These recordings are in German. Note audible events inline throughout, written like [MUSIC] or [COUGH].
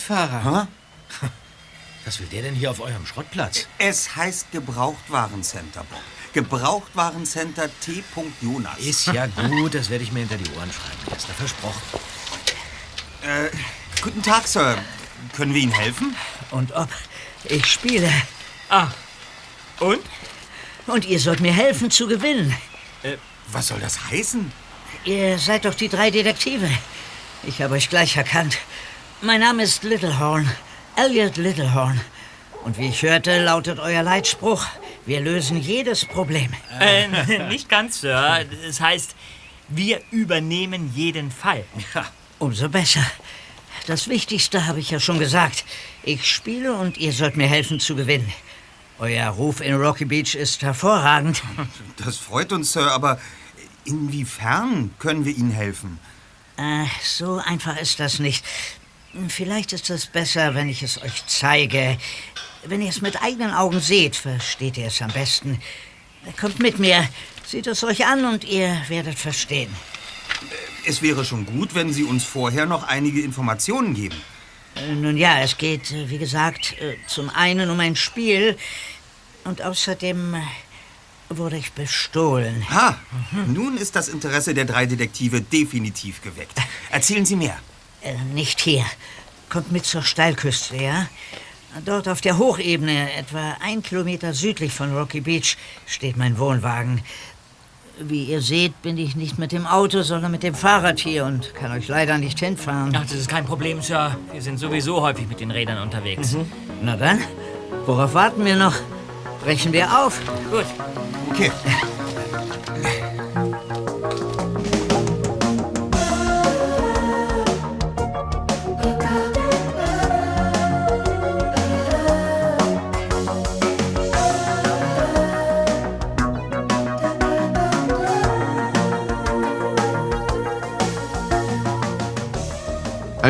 Radfahrer. Ha? [LAUGHS] Was will der denn hier auf eurem Schrottplatz? Es heißt Gebrauchtwarencenter, Bob. Gebrauchtwarencenter T. Jonas. Ist ja gut, das werde ich mir hinter die Ohren schreiben, Erster. Versprochen. Äh, guten Tag, Sir. Können wir Ihnen helfen? Und ob ich spiele. Ah. Und? Und ihr sollt mir helfen zu gewinnen. Was soll das heißen? Ihr seid doch die drei Detektive. Ich habe euch gleich erkannt. Mein Name ist Littlehorn. Elliot Littlehorn. Und wie ich hörte, lautet euer Leitspruch, wir lösen jedes Problem. Äh, [LAUGHS] nicht ganz, Sir. Es heißt, wir übernehmen jeden Fall. Umso besser. Das Wichtigste habe ich ja schon gesagt. Ich spiele und ihr sollt mir helfen zu gewinnen. Euer Ruf in Rocky Beach ist hervorragend. [LAUGHS] Das freut uns, Sir, aber inwiefern können wir Ihnen helfen? Äh, so einfach ist das nicht. Vielleicht ist es besser, wenn ich es euch zeige. Wenn ihr es mit eigenen Augen seht, versteht ihr es am besten. Kommt mit mir, seht es euch an und ihr werdet verstehen. Es wäre schon gut, wenn Sie uns vorher noch einige Informationen geben. Äh, Nun ja, es geht, äh, wie gesagt, äh, zum einen um ein Spiel und außerdem wurde ich bestohlen. Ha, nun ist das Interesse der drei Detektive definitiv geweckt. Erzählen Sie mehr. Äh, nicht hier. Kommt mit zur Steilküste, ja? Dort auf der Hochebene, etwa ein Kilometer südlich von Rocky Beach, steht mein Wohnwagen. Wie ihr seht, bin ich nicht mit dem Auto, sondern mit dem Fahrrad hier und kann euch leider nicht hinfahren. Ach, das ist kein Problem, Sir. Wir sind sowieso häufig mit den Rädern unterwegs. Na dann, worauf warten wir noch? Brechen wir auf. Gut. Okay.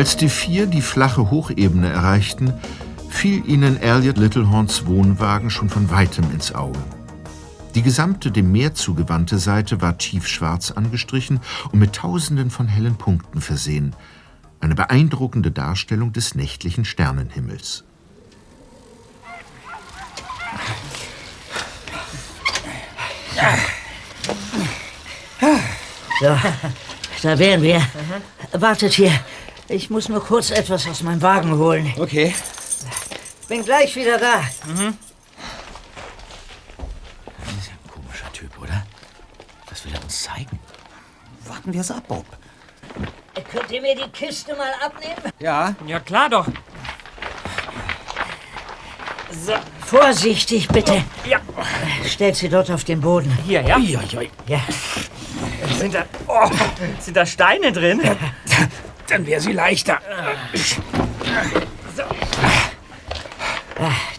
Als die vier die flache Hochebene erreichten, fiel ihnen Elliot Littlehorns Wohnwagen schon von weitem ins Auge. Die gesamte dem Meer zugewandte Seite war tiefschwarz angestrichen und mit tausenden von hellen Punkten versehen. Eine beeindruckende Darstellung des nächtlichen Sternenhimmels. So, da wären wir. Wartet hier. Ich muss nur kurz etwas aus meinem Wagen holen. Okay. Bin gleich wieder da. Das ist ja ein komischer Typ, oder? Was will er uns zeigen? Warten wir es ab, Bob. Könnt ihr mir die Kiste mal abnehmen? Ja. Ja, klar doch. So, Vorsichtig, bitte. ja. Stellt sie dort auf den Boden. Hier, ja. Uiuiui. Ja. Sind da, oh, sind da Steine drin? [LAUGHS] Dann wäre sie leichter.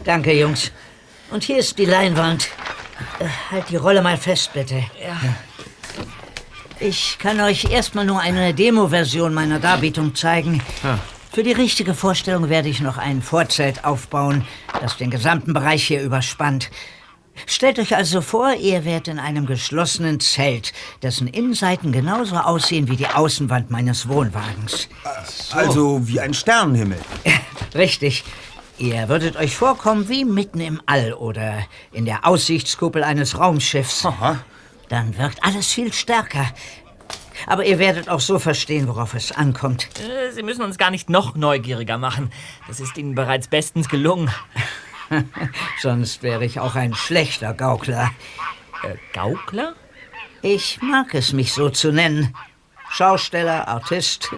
Danke, Jungs. Und hier ist die Leinwand. Äh, Halt die Rolle mal fest, bitte. Ja. Ich kann euch erstmal nur eine Demo-Version meiner Darbietung zeigen. Für die richtige Vorstellung werde ich noch ein Vorzelt aufbauen, das den gesamten Bereich hier überspannt. Stellt euch also vor, ihr wärt in einem geschlossenen Zelt, dessen Innenseiten genauso aussehen wie die Außenwand meines Wohnwagens. Also wie ein Sternenhimmel. [LAUGHS] Richtig. Ihr würdet euch vorkommen wie mitten im All oder in der Aussichtskuppel eines Raumschiffs. Aha. Dann wirkt alles viel stärker. Aber ihr werdet auch so verstehen, worauf es ankommt. Äh, Sie müssen uns gar nicht noch neugieriger machen. Das ist Ihnen bereits bestens gelungen. [LAUGHS] Sonst wäre ich auch ein schlechter Gaukler. Äh, Gaukler? Ich mag es, mich so zu nennen. Schausteller, Artist.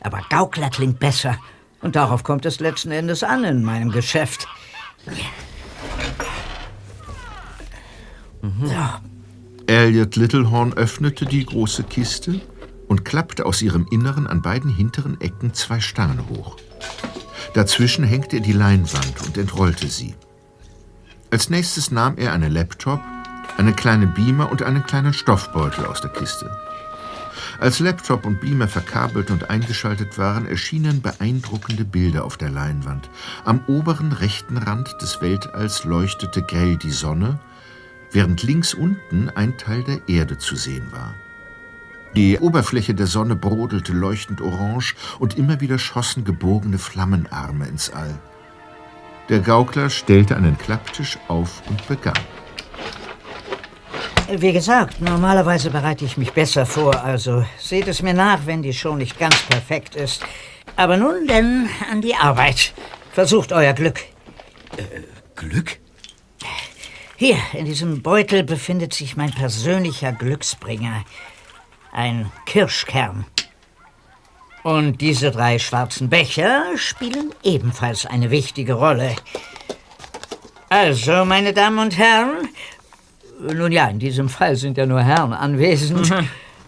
Aber Gaukler klingt besser. Und darauf kommt es letzten Endes an in meinem Geschäft. So, Elliot Littlehorn öffnete die große Kiste und klappte aus ihrem Inneren an beiden hinteren Ecken zwei Sterne hoch. Dazwischen hängte er die Leinwand und entrollte sie. Als nächstes nahm er einen Laptop, einen kleinen Beamer und einen kleinen Stoffbeutel aus der Kiste. Als Laptop und Beamer verkabelt und eingeschaltet waren, erschienen beeindruckende Bilder auf der Leinwand. Am oberen rechten Rand des Weltalls leuchtete grell die Sonne, während links unten ein Teil der Erde zu sehen war. Die Oberfläche der Sonne brodelte leuchtend orange und immer wieder schossen gebogene Flammenarme ins All. Der Gaukler stellte einen Klapptisch auf und begann. Wie gesagt, normalerweise bereite ich mich besser vor, also seht es mir nach, wenn die Show nicht ganz perfekt ist. Aber nun denn an die Arbeit. Versucht euer Glück. Glück? Hier, in diesem Beutel befindet sich mein persönlicher Glücksbringer. Ein Kirschkern. Und diese drei schwarzen Becher spielen ebenfalls eine wichtige Rolle. Also, meine Damen und Herren, nun ja, in diesem Fall sind ja nur Herren anwesend.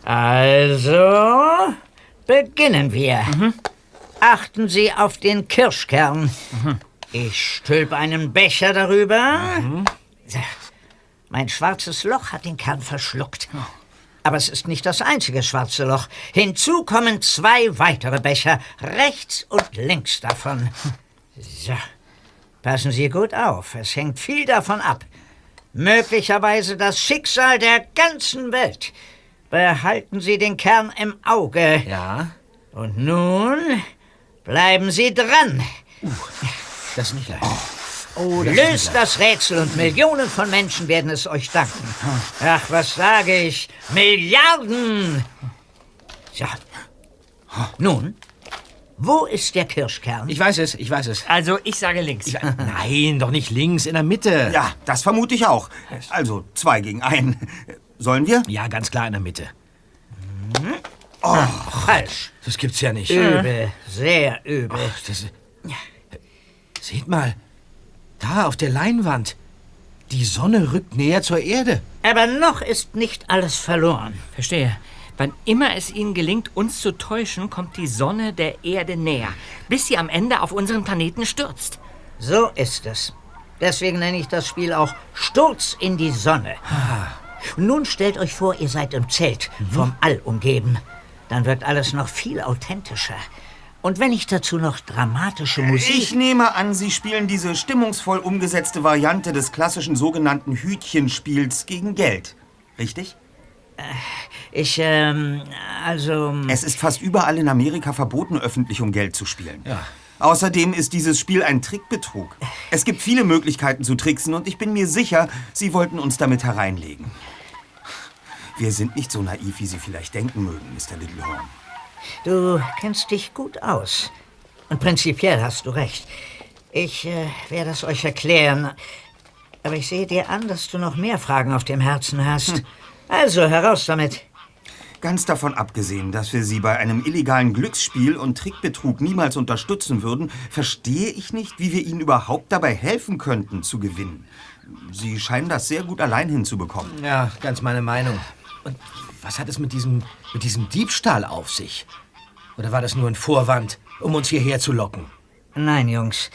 Also, beginnen wir. Achten Sie auf den Kirschkern. Ich stülpe einen Becher darüber. So. Mein schwarzes Loch hat den Kern verschluckt. Aber es ist nicht das einzige schwarze Loch. Hinzu kommen zwei weitere Becher, rechts und links davon. So. Passen Sie gut auf, es hängt viel davon ab. Möglicherweise das Schicksal der ganzen Welt. Behalten Sie den Kern im Auge. Ja, Und nun bleiben Sie dran. das ist nicht leicht. Löst das Rätsel und Millionen von Menschen werden es euch danken. Ach, was sage ich? Milliarden! So. Nun, wo ist der Kirschkern? Ich weiß es, ich weiß es. Also, ich sage links. Nein, doch nicht links, in der Mitte. Ja, das vermute ich auch. Also zwei gegen einen. Sollen wir? Ja, ganz klar in der Mitte. Falsch. Das gibt's ja nicht. Übel, sehr übel. Das, seht mal, da auf der Leinwand. Die Sonne rückt näher zur Erde. Aber noch ist nicht alles verloren. Verstehe. Wann immer es ihnen gelingt, uns zu täuschen, kommt die Sonne der Erde näher, bis sie am Ende auf unseren Planeten stürzt. So ist es. Deswegen nenne ich das Spiel auch Sturz in die Sonne. Und nun stellt euch vor, ihr seid im Zelt, vom All umgeben. Dann wirkt alles noch viel authentischer. Und wenn ich dazu noch dramatische Musik... Ich nehme an, Sie spielen diese stimmungsvoll umgesetzte Variante des klassischen sogenannten Hütchenspiels gegen Geld. Richtig? Ich, ähm, also... Es ist fast überall in Amerika verboten, öffentlich um Geld zu spielen. Ja. Außerdem ist dieses Spiel ein Trickbetrug. Es gibt viele Möglichkeiten zu tricksen und ich bin mir sicher, Sie wollten uns damit hereinlegen. Wir sind nicht so naiv, wie Sie vielleicht denken mögen, Mr. Littlehorn. Du kennst dich gut aus. Und prinzipiell hast du recht. Ich äh, werde es euch erklären. Aber ich sehe dir an, dass du noch mehr Fragen auf dem Herzen hast. Also, heraus damit. Ganz davon abgesehen, dass wir Sie bei einem illegalen Glücksspiel und Trickbetrug niemals unterstützen würden, verstehe ich nicht, wie wir Ihnen überhaupt dabei helfen könnten, zu gewinnen. Sie scheinen das sehr gut allein hinzubekommen. Ja, ganz meine Meinung. Und was hat es mit diesem, mit diesem Diebstahl auf sich? Oder war das nur ein Vorwand, um uns hierher zu locken? Nein, Jungs.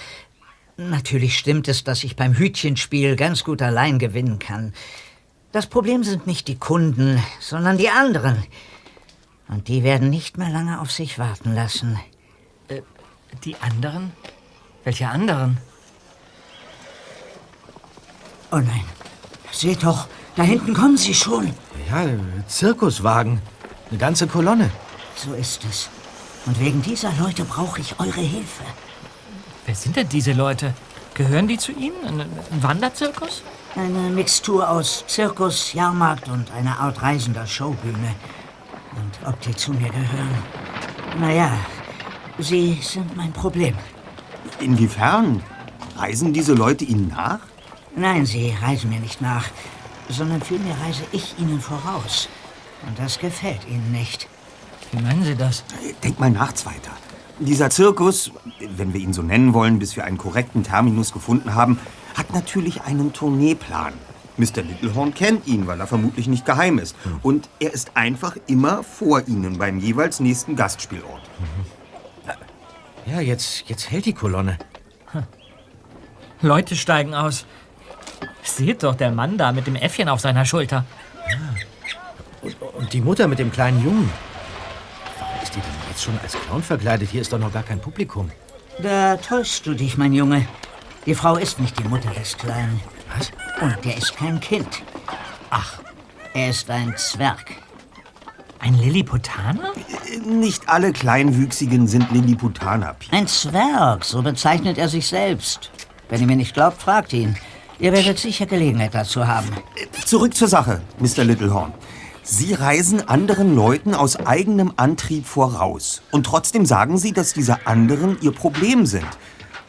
Natürlich stimmt es, dass ich beim Hütchenspiel ganz gut allein gewinnen kann. Das Problem sind nicht die Kunden, sondern die anderen. Und die werden nicht mehr lange auf sich warten lassen. Die anderen? Welche anderen? Oh nein. Seht doch, da hinten kommen sie schon. Ja, Zirkuswagen. Eine ganze Kolonne. So ist es. Und wegen dieser Leute brauche ich eure Hilfe. Wer sind denn diese Leute? Gehören die zu Ihnen? Ein, ein Wanderzirkus? Eine Mixtur aus Zirkus, Jahrmarkt und einer Art reisender Showbühne. Und ob die zu mir gehören? Naja, sie sind mein Problem. Inwiefern? Reisen diese Leute Ihnen nach? Nein, sie reisen mir nicht nach, sondern vielmehr reise ich ihnen voraus. Und das gefällt ihnen nicht. Wie meinen Sie das? Denk mal nach, Zweiter. Dieser Zirkus, wenn wir ihn so nennen wollen, bis wir einen korrekten Terminus gefunden haben, hat natürlich einen Tourneeplan. Mr. Littlehorn kennt ihn, weil er vermutlich nicht geheim ist. Und er ist einfach immer vor Ihnen beim jeweils nächsten Gastspielort. Ja, jetzt, jetzt hält die Kolonne. Leute steigen aus. Seht doch, der Mann da mit dem Äffchen auf seiner Schulter. Und die Mutter mit dem kleinen Jungen. Warum ist die denn jetzt schon als Clown verkleidet? Hier ist doch noch gar kein Publikum. Da täuschst du dich, mein Junge. Die Frau ist nicht die Mutter des Kleinen. Was? Und der ist kein Kind. Ach, Er ist ein Zwerg. Ein Lilliputaner? Nicht alle Kleinwüchsigen sind Lilliputaner, Pete. Ein Zwerg, so bezeichnet er sich selbst. Wenn ihr mir nicht glaubt, fragt ihn. Ihr werdet sicher Gelegenheit dazu haben. Zurück zur Sache, Mr. Littlehorn. Sie reisen anderen Leuten aus eigenem Antrieb voraus. Und trotzdem sagen Sie, dass diese anderen Ihr Problem sind.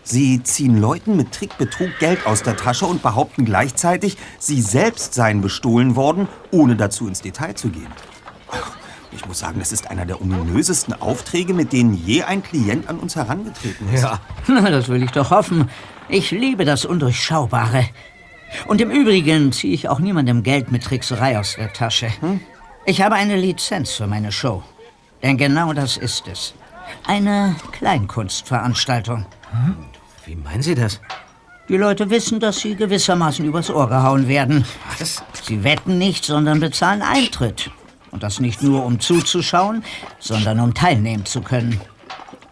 Sie ziehen Leuten mit Trickbetrug Geld aus der Tasche und behaupten gleichzeitig, sie selbst seien bestohlen worden, ohne dazu ins Detail zu gehen. Ich muss sagen, das ist einer der ominösesten Aufträge, mit denen je ein Klient an uns herangetreten ist. Ja. [LAUGHS] Na, das will ich doch hoffen. Ich liebe das Undurchschaubare. Und im Übrigen ziehe ich auch niemandem Geld mit Trickserei aus der Tasche. Ich habe eine Lizenz für meine Show. Denn genau das ist es. Eine Kleinkunstveranstaltung. Wie meinen Sie das? Die Leute wissen, dass sie gewissermaßen übers Ohr gehauen werden. Was? Sie wetten nicht, sondern bezahlen Eintritt. Und das nicht nur, um zuzuschauen, sondern um teilnehmen zu können.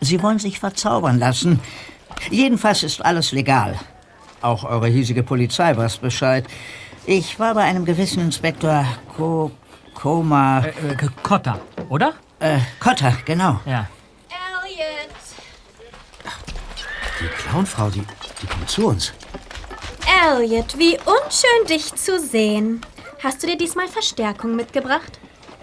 Sie wollen sich verzaubern lassen. Jedenfalls ist alles legal. Auch eure hiesige Polizei weiß Bescheid. Ich war bei einem gewissen Inspektor Ko Koma... Äh, äh, Kotter, oder? Äh, Cotter, genau. Ja. Elliot! Die Clownfrau, die, die kommt zu uns. Elliot, wie unschön dich zu sehen. Hast du dir diesmal Verstärkung mitgebracht?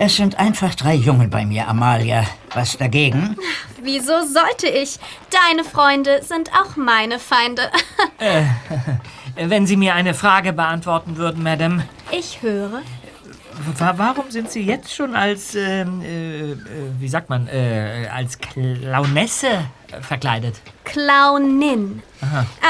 Es sind einfach drei Jungen bei mir, Amalia. Was dagegen? Wieso sollte ich? Deine Freunde sind auch meine Feinde. [LAUGHS] Äh, [LAUGHS] Wenn Sie mir eine Frage beantworten würden, Madame. Ich höre. Wa warum sind Sie jetzt schon als, ähm, äh, äh, wie sagt man, äh, als Clownesse verkleidet? Clownin.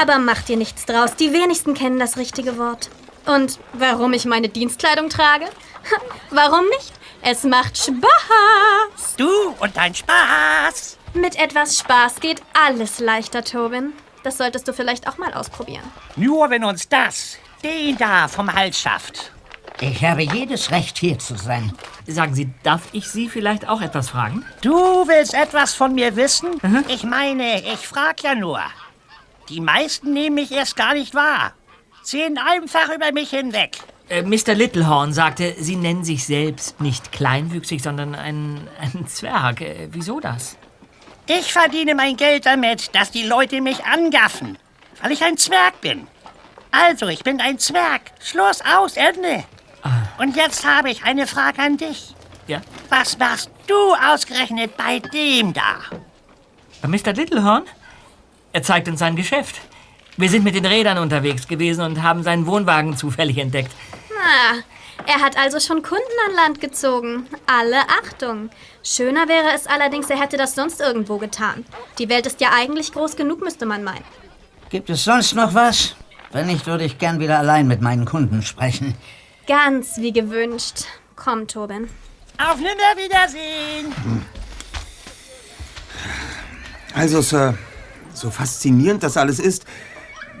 Aber mach dir nichts draus. Die wenigsten kennen das richtige Wort. Und warum ich meine Dienstkleidung trage? [LAUGHS] Warum nicht? Es macht Spaß. Du und dein Spaß. Mit etwas Spaß geht alles leichter, Tobin. Das solltest du vielleicht auch mal ausprobieren. Nur wenn uns das, den da vom Hals schafft. Ich habe jedes Recht, hier zu sein. Sagen Sie, darf ich Sie vielleicht auch etwas fragen? Du willst etwas von mir wissen? Ich meine, ich frag ja nur. Die meisten nehmen mich erst gar nicht wahr. Sehen einfach über mich hinweg. Äh, Mr. Littlehorn sagte, Sie nennen sich selbst nicht kleinwüchsig, sondern ein, ein Zwerg. Äh, wieso das? Ich verdiene mein Geld damit, dass die Leute mich angaffen, weil ich ein Zwerg bin. Also, ich bin ein Zwerg. Schluss aus, Ende. Und jetzt habe ich eine Frage an dich. Ja? Was machst du ausgerechnet bei dem da? Bei Mr. Littlehorn? Er zeigt uns sein Geschäft. Wir sind mit den Rädern unterwegs gewesen und haben seinen Wohnwagen zufällig entdeckt. Ah, er hat also schon Kunden an Land gezogen. Alle Achtung. Schöner wäre es allerdings, er hätte das sonst irgendwo getan. Die Welt ist ja eigentlich groß genug, müsste man meinen. Gibt es sonst noch was? Wenn nicht, würde ich gern wieder allein mit meinen Kunden sprechen. Ganz wie gewünscht. Komm, Tobin. Auf Nimmerwiedersehen. Also, Sir, so faszinierend das alles ist,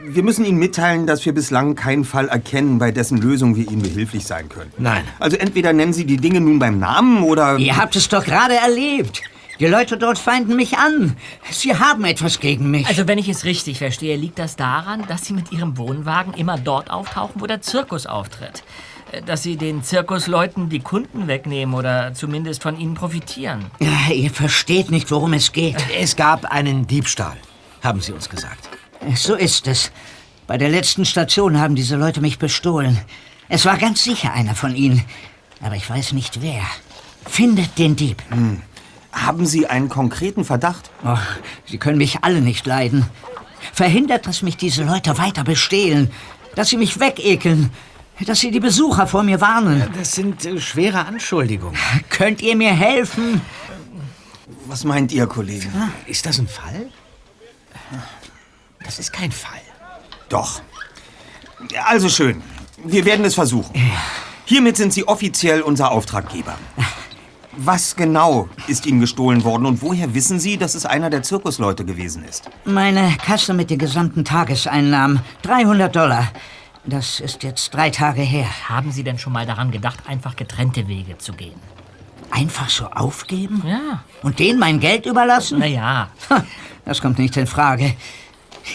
wir müssen Ihnen mitteilen, dass wir bislang keinen Fall erkennen, bei dessen Lösung wir Ihnen behilflich sein können. Nein. Also entweder nennen Sie die Dinge nun beim Namen oder... Ihr habt es doch gerade erlebt. Die Leute dort feinden mich an. Sie haben etwas gegen mich. Also, wenn ich es richtig verstehe, liegt das daran, dass Sie mit Ihrem Wohnwagen immer dort auftauchen, wo der Zirkus auftritt. Äh, Dass Sie den Zirkusleuten die Kunden wegnehmen oder zumindest von ihnen profitieren. ja, ihr versteht nicht, worum es geht. Es gab einen Diebstahl, haben Sie uns gesagt. So ist es. Bei der letzten Station haben diese Leute mich bestohlen. Es war ganz sicher einer von ihnen. Aber ich weiß nicht wer. Findet den Dieb. Haben Sie einen konkreten Verdacht? Oh, sie können mich alle nicht leiden. Verhindert, dass mich diese Leute weiter bestehlen. Dass sie mich wegekeln. Dass sie die Besucher vor mir warnen. Das sind äh, schwere Anschuldigungen. Könnt ihr mir helfen? Was meint Ihr, Kollege? Ist das ein Fall? Das ist kein Fall. Doch. Also schön. Wir werden es versuchen. Hiermit sind Sie offiziell unser Auftraggeber. Was genau ist Ihnen gestohlen worden und woher wissen Sie, dass es einer der Zirkusleute gewesen ist? Meine Kasse mit den gesamten Tageseinnahmen. 300 Dollar. Das ist jetzt drei Tage her. Haben Sie denn schon mal daran gedacht, einfach getrennte Wege zu gehen? Einfach so aufgeben? Ja. Und denen mein Geld überlassen? Naja, Das kommt nicht in Frage.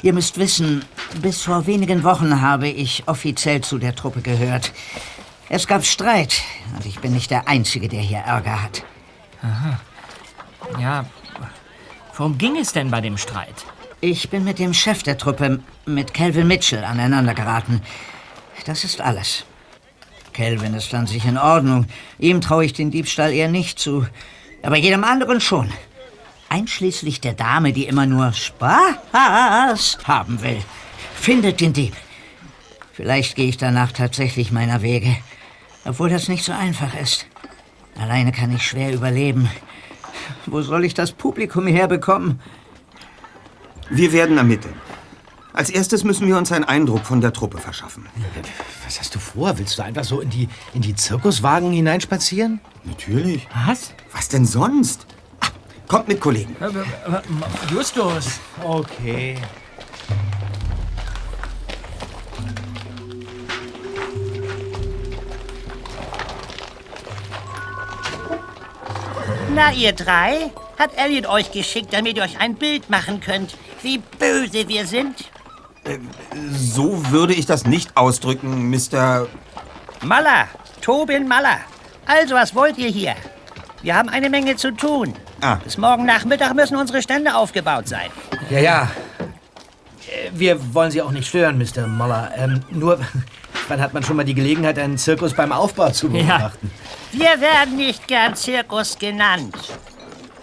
Ihr müsst wissen, bis vor wenigen Wochen habe ich offiziell zu der Truppe gehört. Es gab Streit und ich bin nicht der Einzige, der hier Ärger hat. Ja, worum ging es denn bei dem Streit? Ich bin mit dem Chef der Truppe, mit Calvin Mitchell, aneinander geraten. Das ist alles. Calvin ist an sich in Ordnung. Ihm traue ich den Diebstahl eher nicht zu. Aber jedem anderen schon. Einschließlich der Dame, die immer nur Spaß haben will. Findet den Dieb. Vielleicht gehe ich danach tatsächlich meiner Wege. Obwohl das nicht so einfach ist. Alleine kann ich schwer überleben. Wo soll ich das Publikum herbekommen? Wir werden ermitteln. Als erstes müssen wir uns einen Eindruck von der Truppe verschaffen. Was hast du vor? Willst du einfach so in die, in die Zirkuswagen hineinspazieren? Natürlich. Was? Was denn sonst? Kommt mit, Kollegen. Justus. Okay. Na, ihr drei? Hat Elliot euch geschickt, damit ihr euch ein Bild machen könnt, wie böse wir sind? So würde ich das nicht ausdrücken, Mr. Maller, Tobin Maller. Also, was wollt ihr hier? Wir haben eine Menge zu tun. Ah. Bis morgen Nachmittag müssen unsere Stände aufgebaut sein. Ja, ja. Äh, Wir wollen Sie auch nicht stören, Mr. Muller. Ähm, nur, [LAUGHS] wann hat man schon mal die Gelegenheit, einen Zirkus beim Aufbau zu beobachten? Wir werden nicht gern Zirkus genannt,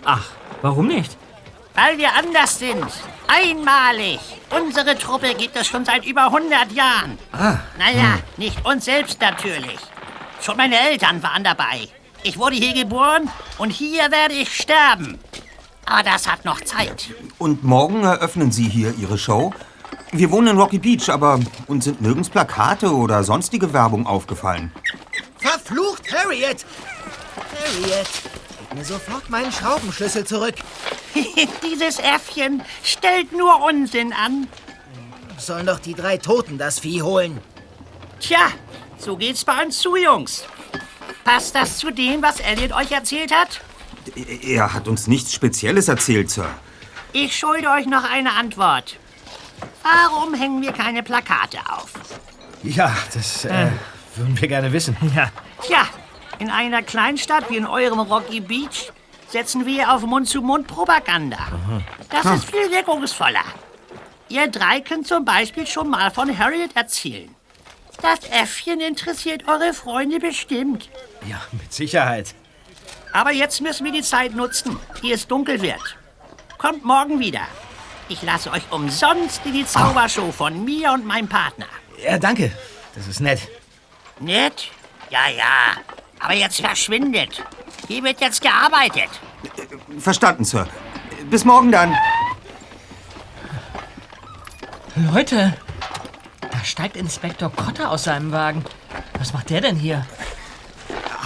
Ach, warum nicht? weil wir anders sind. Einmalig. Unsere Truppe gibt es schon seit über 100 Jahren. Ah. Naja, nicht uns selbst natürlich. Schon meine Eltern waren dabei. Ich wurde hier geboren und hier werde ich sterben. Aber das hat noch Zeit. Und morgen eröffnen Sie hier Ihre Show? Wir wohnen in Rocky Beach, aber uns sind nirgends Plakate oder sonstige Werbung aufgefallen. Verflucht, Harriet! Harriet, gib mir sofort meinen Schraubenschlüssel zurück. [LAUGHS] Dieses Äffchen stellt nur Unsinn an. Sollen doch die drei Toten das Vieh holen. Tja, so geht's bei uns zu, Jungs. Passt das zu dem, was Elliot euch erzählt hat? Er hat uns nichts Spezielles erzählt, Sir. Ich schulde euch noch eine Antwort. Warum hängen wir keine Plakate auf? Ja, das äh, würden wir gerne wissen. Ja. Tja, in einer Kleinstadt wie in eurem Rocky Beach setzen wir auf Mund-zu-Mund-Propaganda. Das ist viel wirkungsvoller. Ihr drei könnt zum Beispiel schon mal von Harriet erzählen. Das Äffchen interessiert eure Freunde bestimmt. Ja, mit Sicherheit. Aber jetzt müssen wir die Zeit nutzen, ehe es dunkel wird. Kommt morgen wieder. Ich lasse euch umsonst in die Zaubershow von mir und meinem Partner. Ja, danke. Das ist nett. Nett? Ja, ja. Aber jetzt verschwindet. Hier wird jetzt gearbeitet. Verstanden, Sir. Bis morgen dann. Leute, da steigt Inspektor Kotter aus seinem Wagen. Was macht der denn hier?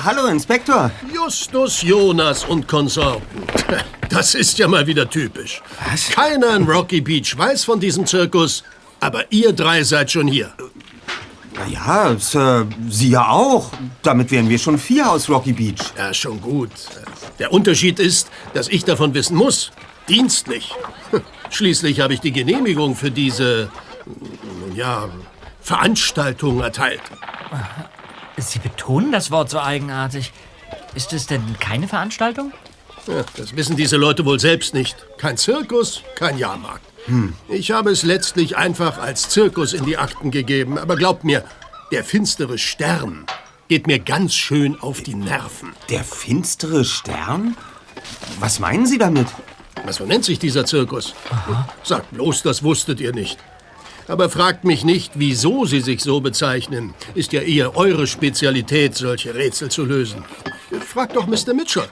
Hallo, Inspektor. Justus, Jonas und Konsorten. [LAUGHS] Das ist ja mal wieder typisch. Was? Keiner in Rocky Beach weiß von diesem Zirkus, aber ihr drei seid schon hier. Na ja, Sir, Sie ja auch. Damit wären wir schon vier aus Rocky Beach. Ja, schon gut. Der Unterschied ist, dass ich davon wissen muss. Dienstlich. [LAUGHS] Schließlich habe ich die Genehmigung für diese, ja, Veranstaltung erteilt. Sie betonen das Wort so eigenartig. Ist es denn keine Veranstaltung? Ja, das wissen diese Leute wohl selbst nicht. Kein Zirkus, kein Jahrmarkt. Ich habe es letztlich einfach als Zirkus in die Akten gegeben, aber glaubt mir, der finstere Stern geht mir ganz schön auf die Nerven. Der finstere Stern? Was meinen Sie damit? Was so nennt sich dieser Zirkus? Sagt bloß, das wusstet ihr nicht. Aber fragt mich nicht, wieso sie sich so bezeichnen. Ist ja eher eure Spezialität, solche Rätsel zu lösen. Fragt doch Mr. Mitchell.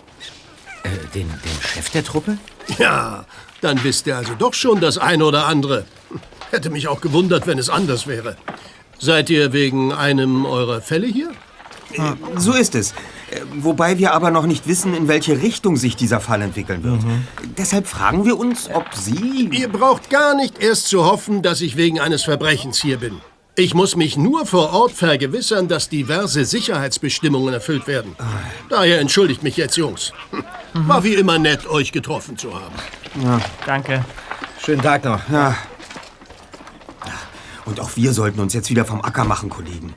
Äh, den, den Chef der Truppe? Ja, dann wisst ihr also doch schon das eine oder andere. Hätte mich auch gewundert, wenn es anders wäre. Seid ihr wegen einem eurer Fälle hier? So ist es. Äh, Wobei wir aber noch nicht wissen, in welche Richtung sich dieser Fall entwickeln wird. Deshalb fragen wir uns, ob Sie... Ihr braucht gar nicht erst zu hoffen, dass ich wegen eines Verbrechens hier bin. Ich muss mich nur vor Ort vergewissern, dass diverse Sicherheitsbestimmungen erfüllt werden. Daher entschuldigt mich jetzt, Jungs. [LAUGHS] War wie immer nett, euch getroffen zu haben. Danke. Schönen Tag noch. Ja. Und auch wir sollten uns jetzt wieder vom Acker machen, Kollegen.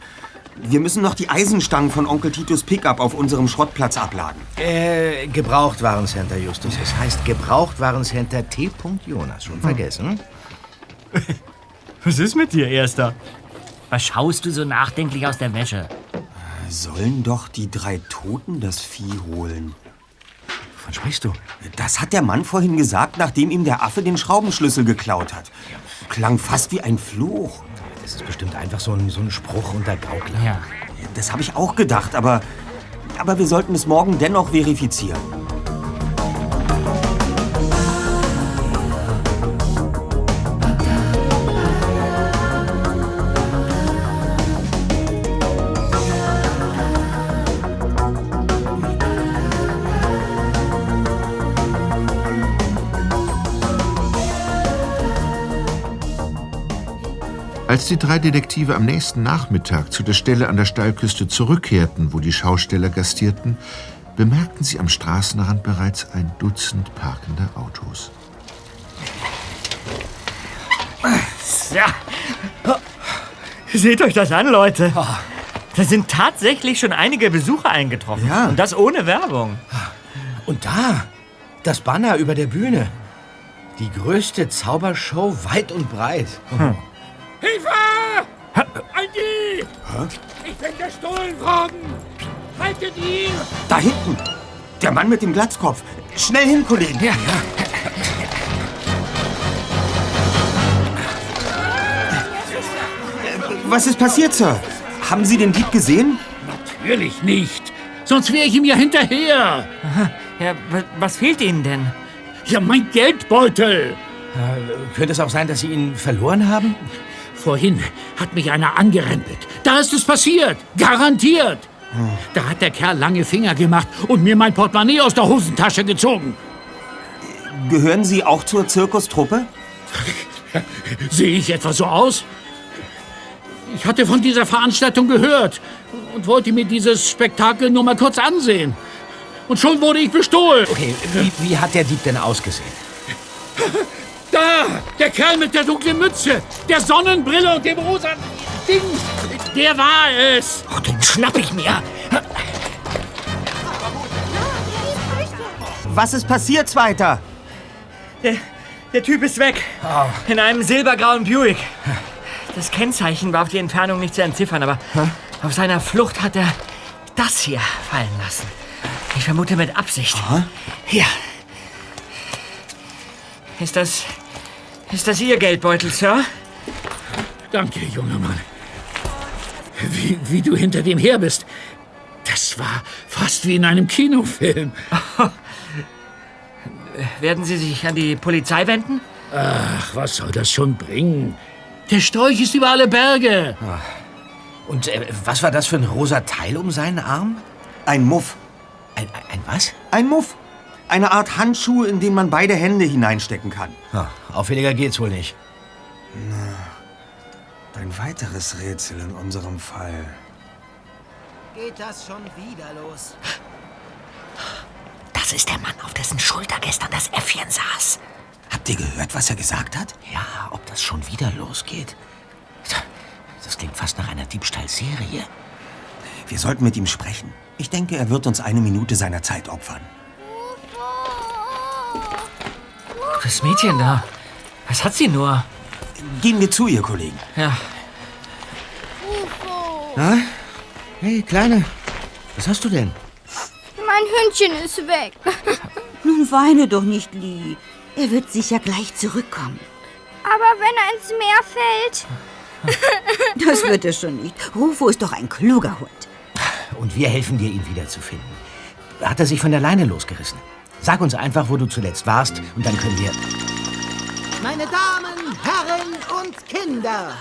Wir müssen noch die Eisenstangen von Onkel Titus Pickup auf unserem Schrottplatz abladen. Äh, Gebrauchtwarencenter, Justus. Es heißt Gebrauchtwarencenter T. Jonas. Schon vergessen? [LAUGHS] Was ist mit dir, Erster? Was schaust du so nachdenklich aus der Wäsche? Sollen doch die drei Toten das Vieh holen. Wovon sprichst du? Das hat der Mann vorhin gesagt, nachdem ihm der Affe den Schraubenschlüssel geklaut hat. Klang fast wie ein Fluch. Das ist bestimmt einfach so ein, so ein Spruch unter Gaukler. Ja. Das habe ich auch gedacht, aber, aber wir sollten es morgen dennoch verifizieren. Als die drei Detektive am nächsten Nachmittag zu der Stelle an der Steilküste zurückkehrten, wo die Schausteller gastierten, bemerkten sie am Straßenrand bereits ein Dutzend parkender Autos. Ja. Seht euch das an, Leute. Da sind tatsächlich schon einige Besucher eingetroffen. Ja. Und das ohne Werbung. Und da, das Banner über der Bühne. Die größte Zaubershow weit und breit. Hilfe! Ein Dieb! Ich bin gestohlen worden! Haltet ihn! Da hinten! Der Mann mit dem Glatzkopf. Schnell hin, Kollegen. Ja. Was ist passiert, Sir? Haben Sie den Dieb gesehen? Natürlich nicht. Sonst wäre ich ihm ja hinterher. Ja, wa- was fehlt Ihnen denn? Ja, mein Geldbeutel. Könnte es auch sein, dass Sie ihn verloren haben? Vorhin hat mich einer angerempelt. Da ist es passiert. Garantiert. Da hat der Kerl lange Finger gemacht und mir mein Portemonnaie aus der Hosentasche gezogen. Gehören Sie auch zur Zirkustruppe? [LAUGHS] Sehe ich etwa so aus? Ich hatte von dieser Veranstaltung gehört und wollte mir dieses Spektakel nur mal kurz ansehen. Und schon wurde ich bestohlen. Okay, wie, wie hat der Dieb denn ausgesehen? [LAUGHS] Da, der Kerl mit der dunklen Mütze, der Sonnenbrille und dem rosa Ding, der war es. Oh, den schnapp ich mir. Was ist passiert, Zweiter? Der, der Typ ist weg. In einem silbergrauen Buick. Das Kennzeichen war auf die Entfernung nicht zu entziffern, aber auf seiner Flucht hat er das hier fallen lassen. Ich vermute mit Absicht. Hier. Ist das. Ist das Ihr Geldbeutel, Sir? Danke, junger Mann. Wie, wie du hinter dem her bist. Das war fast wie in einem Kinofilm. [LAUGHS] Werden Sie sich an die Polizei wenden? Ach, was soll das schon bringen? Der Storch ist über alle Berge. Und äh, was war das für ein rosa Teil um seinen Arm? Ein Muff. Ein, ein, ein was? Ein Muff. Eine Art Handschuh, in den man beide Hände hineinstecken kann. Ha, auffälliger geht's wohl nicht. Ein weiteres Rätsel in unserem Fall. Geht das schon wieder los? Das ist der Mann, auf dessen Schulter gestern das Äffchen saß. Habt ihr gehört, was er gesagt hat? Ja, ob das schon wieder losgeht? Das klingt fast nach einer Diebstahlserie. Wir sollten mit ihm sprechen. Ich denke, er wird uns eine Minute seiner Zeit opfern. Das Mädchen da. Was hat sie nur? Gehen wir zu ihr, Kollegen. Ja, Hey, Kleine, was hast du denn? Mein Hündchen ist weg. Nun weine doch nicht, Lee. Er wird sicher gleich zurückkommen. Aber wenn er ins Meer fällt. Das wird er schon nicht. Rufo ist doch ein kluger Hund. Und wir helfen dir, ihn wiederzufinden. Hat er sich von der Leine losgerissen? Sag uns einfach, wo du zuletzt warst, und dann können wir... Meine Damen, Herren und Kinder,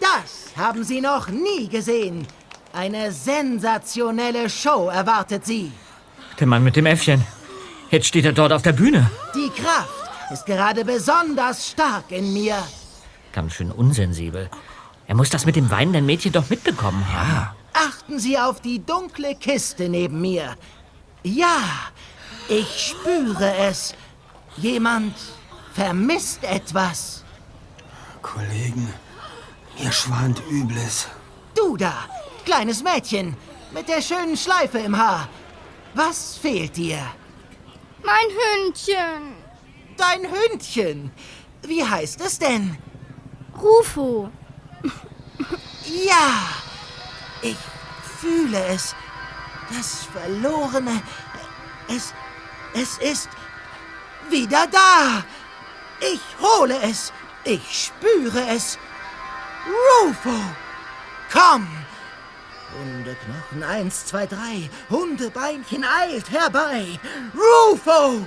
das haben Sie noch nie gesehen. Eine sensationelle Show erwartet Sie. der Mann mit dem Äffchen. Jetzt steht er dort auf der Bühne. Die Kraft ist gerade besonders stark in mir. Ganz schön unsensibel. Er muss das mit dem weinenden Mädchen doch mitbekommen haben. Achten Sie auf die dunkle Kiste neben mir. Ja, ich spüre es. Jemand vermisst etwas. Kollegen, mir schwant Übles. Du da, Kleines Mädchen mit der schönen Schleife im Haar. Was fehlt dir? Mein Hündchen. Dein Hündchen. Wie heißt es denn? Rufo. Ja, ich fühle es. Das Verlorene. Es. Es ist wieder da. Ich hole es. Ich spüre es. Rufo, komm. Hundeknochen, eins, zwei, drei. Hundebeinchen eilt herbei. Rufo!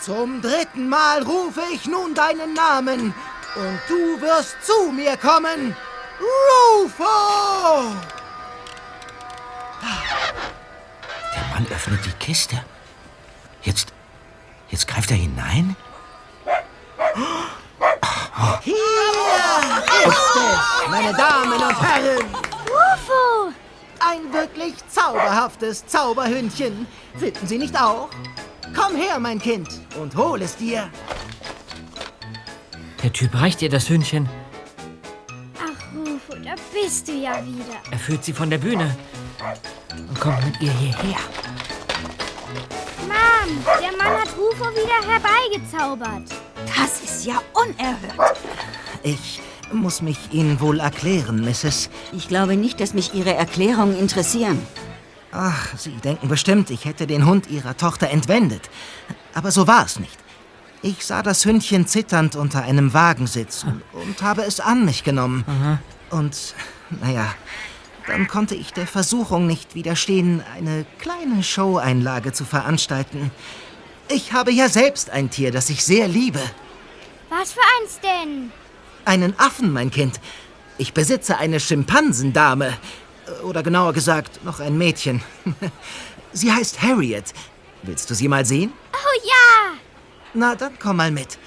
Zum dritten Mal rufe ich nun deinen Namen. Und du wirst zu mir kommen. Rufo! Der Mann öffnet die Kiste. Jetzt. Jetzt greift er hinein? Hier ist es, meine Damen und Herren. Rufo. Ein wirklich zauberhaftes Zauberhündchen. Finden Sie nicht auch? Komm her, mein Kind, und hol es dir. Der Typ reicht ihr das Hündchen. Ach, Rufo, da bist du ja wieder. Er führt sie von der Bühne und kommt mit ihr hierher. Mom, der Mann hat Rufo wieder herbeigezaubert. Das ist ja unerhört. Ich muss mich Ihnen wohl erklären, Mrs. Ich glaube nicht, dass mich Ihre Erklärungen interessieren. Ach, Sie denken bestimmt, ich hätte den Hund Ihrer Tochter entwendet. Aber so war es nicht. Ich sah das Hündchen zitternd unter einem Wagen sitzen und habe es an mich genommen. Und, naja, dann konnte ich der Versuchung nicht widerstehen, eine kleine Showeinlage zu veranstalten. Ich habe ja selbst ein Tier, das ich sehr liebe. Was für eins denn? Einen Affen, mein Kind. Ich besitze eine Schimpansendame. Oder genauer gesagt, noch ein Mädchen. [LAUGHS] Sie heißt Harriet. Willst du sie mal sehen? Oh ja! Na, dann komm mal mit.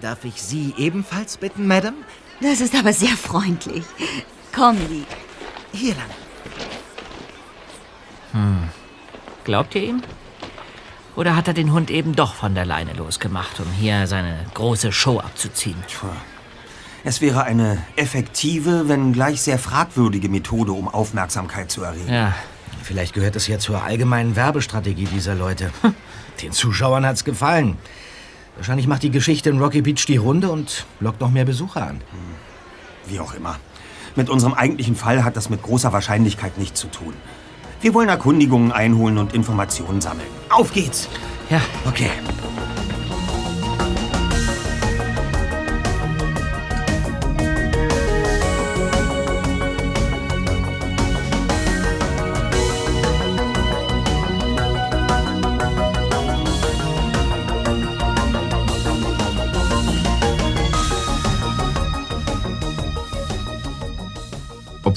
Darf ich Sie ebenfalls bitten, Madame? Das ist aber sehr freundlich. Komm, Lee. Hier lang. Glaubt ihr ihm? Oder hat er den Hund eben doch von der Leine losgemacht, um hier seine große Show abzuziehen? Tja, Es wäre eine effektive, wenn gleich sehr fragwürdige Methode, um Aufmerksamkeit zu erregen. Ja, Vielleicht gehört es ja zur allgemeinen Werbestrategie dieser Leute. Hm, [LAUGHS] Den Zuschauern hat's gefallen. Wahrscheinlich macht die Geschichte in Rocky Beach die Runde und lockt noch mehr Besucher an. Wie auch immer. Mit unserem eigentlichen Fall hat das mit großer Wahrscheinlichkeit nichts zu tun. Wir wollen Erkundigungen einholen und Informationen sammeln. Auf geht's! ja. Okay.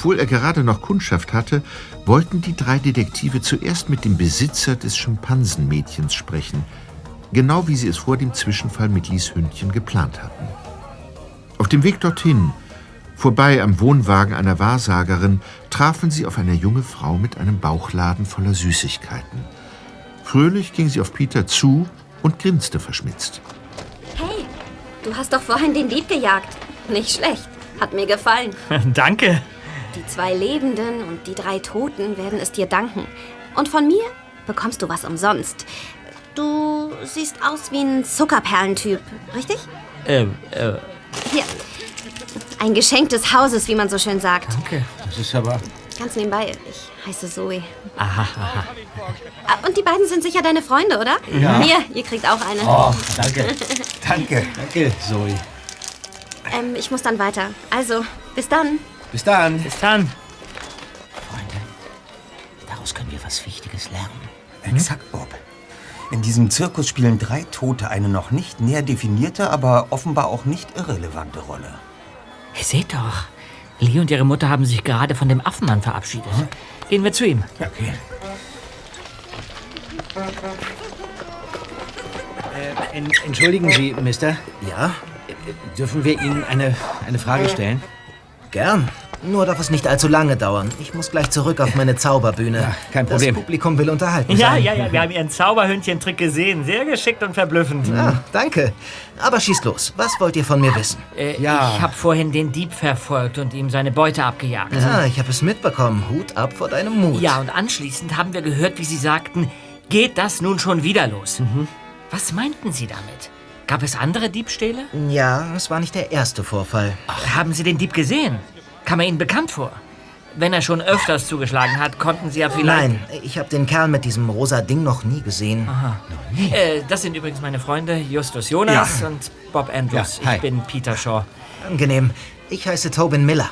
Obwohl er gerade noch Kundschaft hatte, wollten die drei Detektive zuerst mit dem Besitzer des Schimpansenmädchens sprechen, genau wie sie es vor dem Zwischenfall mit Lies Hündchen geplant hatten. Auf dem Weg dorthin, vorbei am Wohnwagen einer Wahrsagerin, trafen sie auf eine junge Frau mit einem Bauchladen voller Süßigkeiten. Fröhlich ging sie auf Peter zu und grinste verschmitzt. Hey, du hast doch vorhin den Dieb gejagt. Nicht schlecht. Hat mir gefallen. [LAUGHS] Danke. Die zwei Lebenden und die drei Toten werden es dir danken. Und von mir bekommst du was umsonst. Du siehst aus wie ein Zuckerperlentyp, richtig? Ähm, äh, Hier. Ein Geschenk des Hauses, wie man so schön sagt. danke. Das ist aber. Ganz nebenbei, ich heiße Zoe. Aha, aha. Ah, Und die beiden sind sicher deine Freunde, oder? Ja. Hier, ihr kriegt auch eine. Oh, danke. Danke. Danke, Zoe. Ähm, ich muss dann weiter. Also, bis dann. Bis dann. Bis dann. Freunde, daraus können wir was Wichtiges lernen. Exakt, Bob. In diesem Zirkus spielen drei Tote eine noch nicht näher definierte, aber offenbar auch nicht irrelevante Rolle. Ihr seht doch. Lee und ihre Mutter haben sich gerade von dem Affenmann verabschiedet. Gehen wir zu ihm. Okay. Äh, en entschuldigen Sie, Mister. Ja, Dürfen wir Ihnen eine, eine Frage stellen? gern. Nur darf es nicht allzu lange dauern. Ich muss gleich zurück auf meine Zauberbühne. kein Problem. Das Publikum will unterhalten Ja, sein. ja, ja, wir haben Ihren Zauberhündchen-Trick gesehen. Sehr geschickt und verblüffend. Ah, danke. Aber schießt los. Was wollt ihr von mir wissen? Äh, Ich habe vorhin den Dieb verfolgt und ihm seine Beute abgejagt. Ja, ich habe es mitbekommen. Hut ab vor deinem Mut. Ja, und anschließend haben wir gehört, wie Sie sagten, geht das nun schon wieder los? Was meinten Sie damit? Gab es andere Diebstähle? Ja, es war nicht der erste Vorfall. Haben Sie den Dieb gesehen? Kam er Ihnen bekannt vor? Wenn er schon öfters zugeschlagen hat, konnten Sie ja vielleicht... Nein, ich habe den Kerl mit diesem rosa Ding noch nie gesehen. Aha. Äh, das sind übrigens meine Freunde Justus Jonas Ja. und Bob Andrews. Ja, hi. ich bin Peter Shaw. Angenehm. Ich heiße Tobin Miller.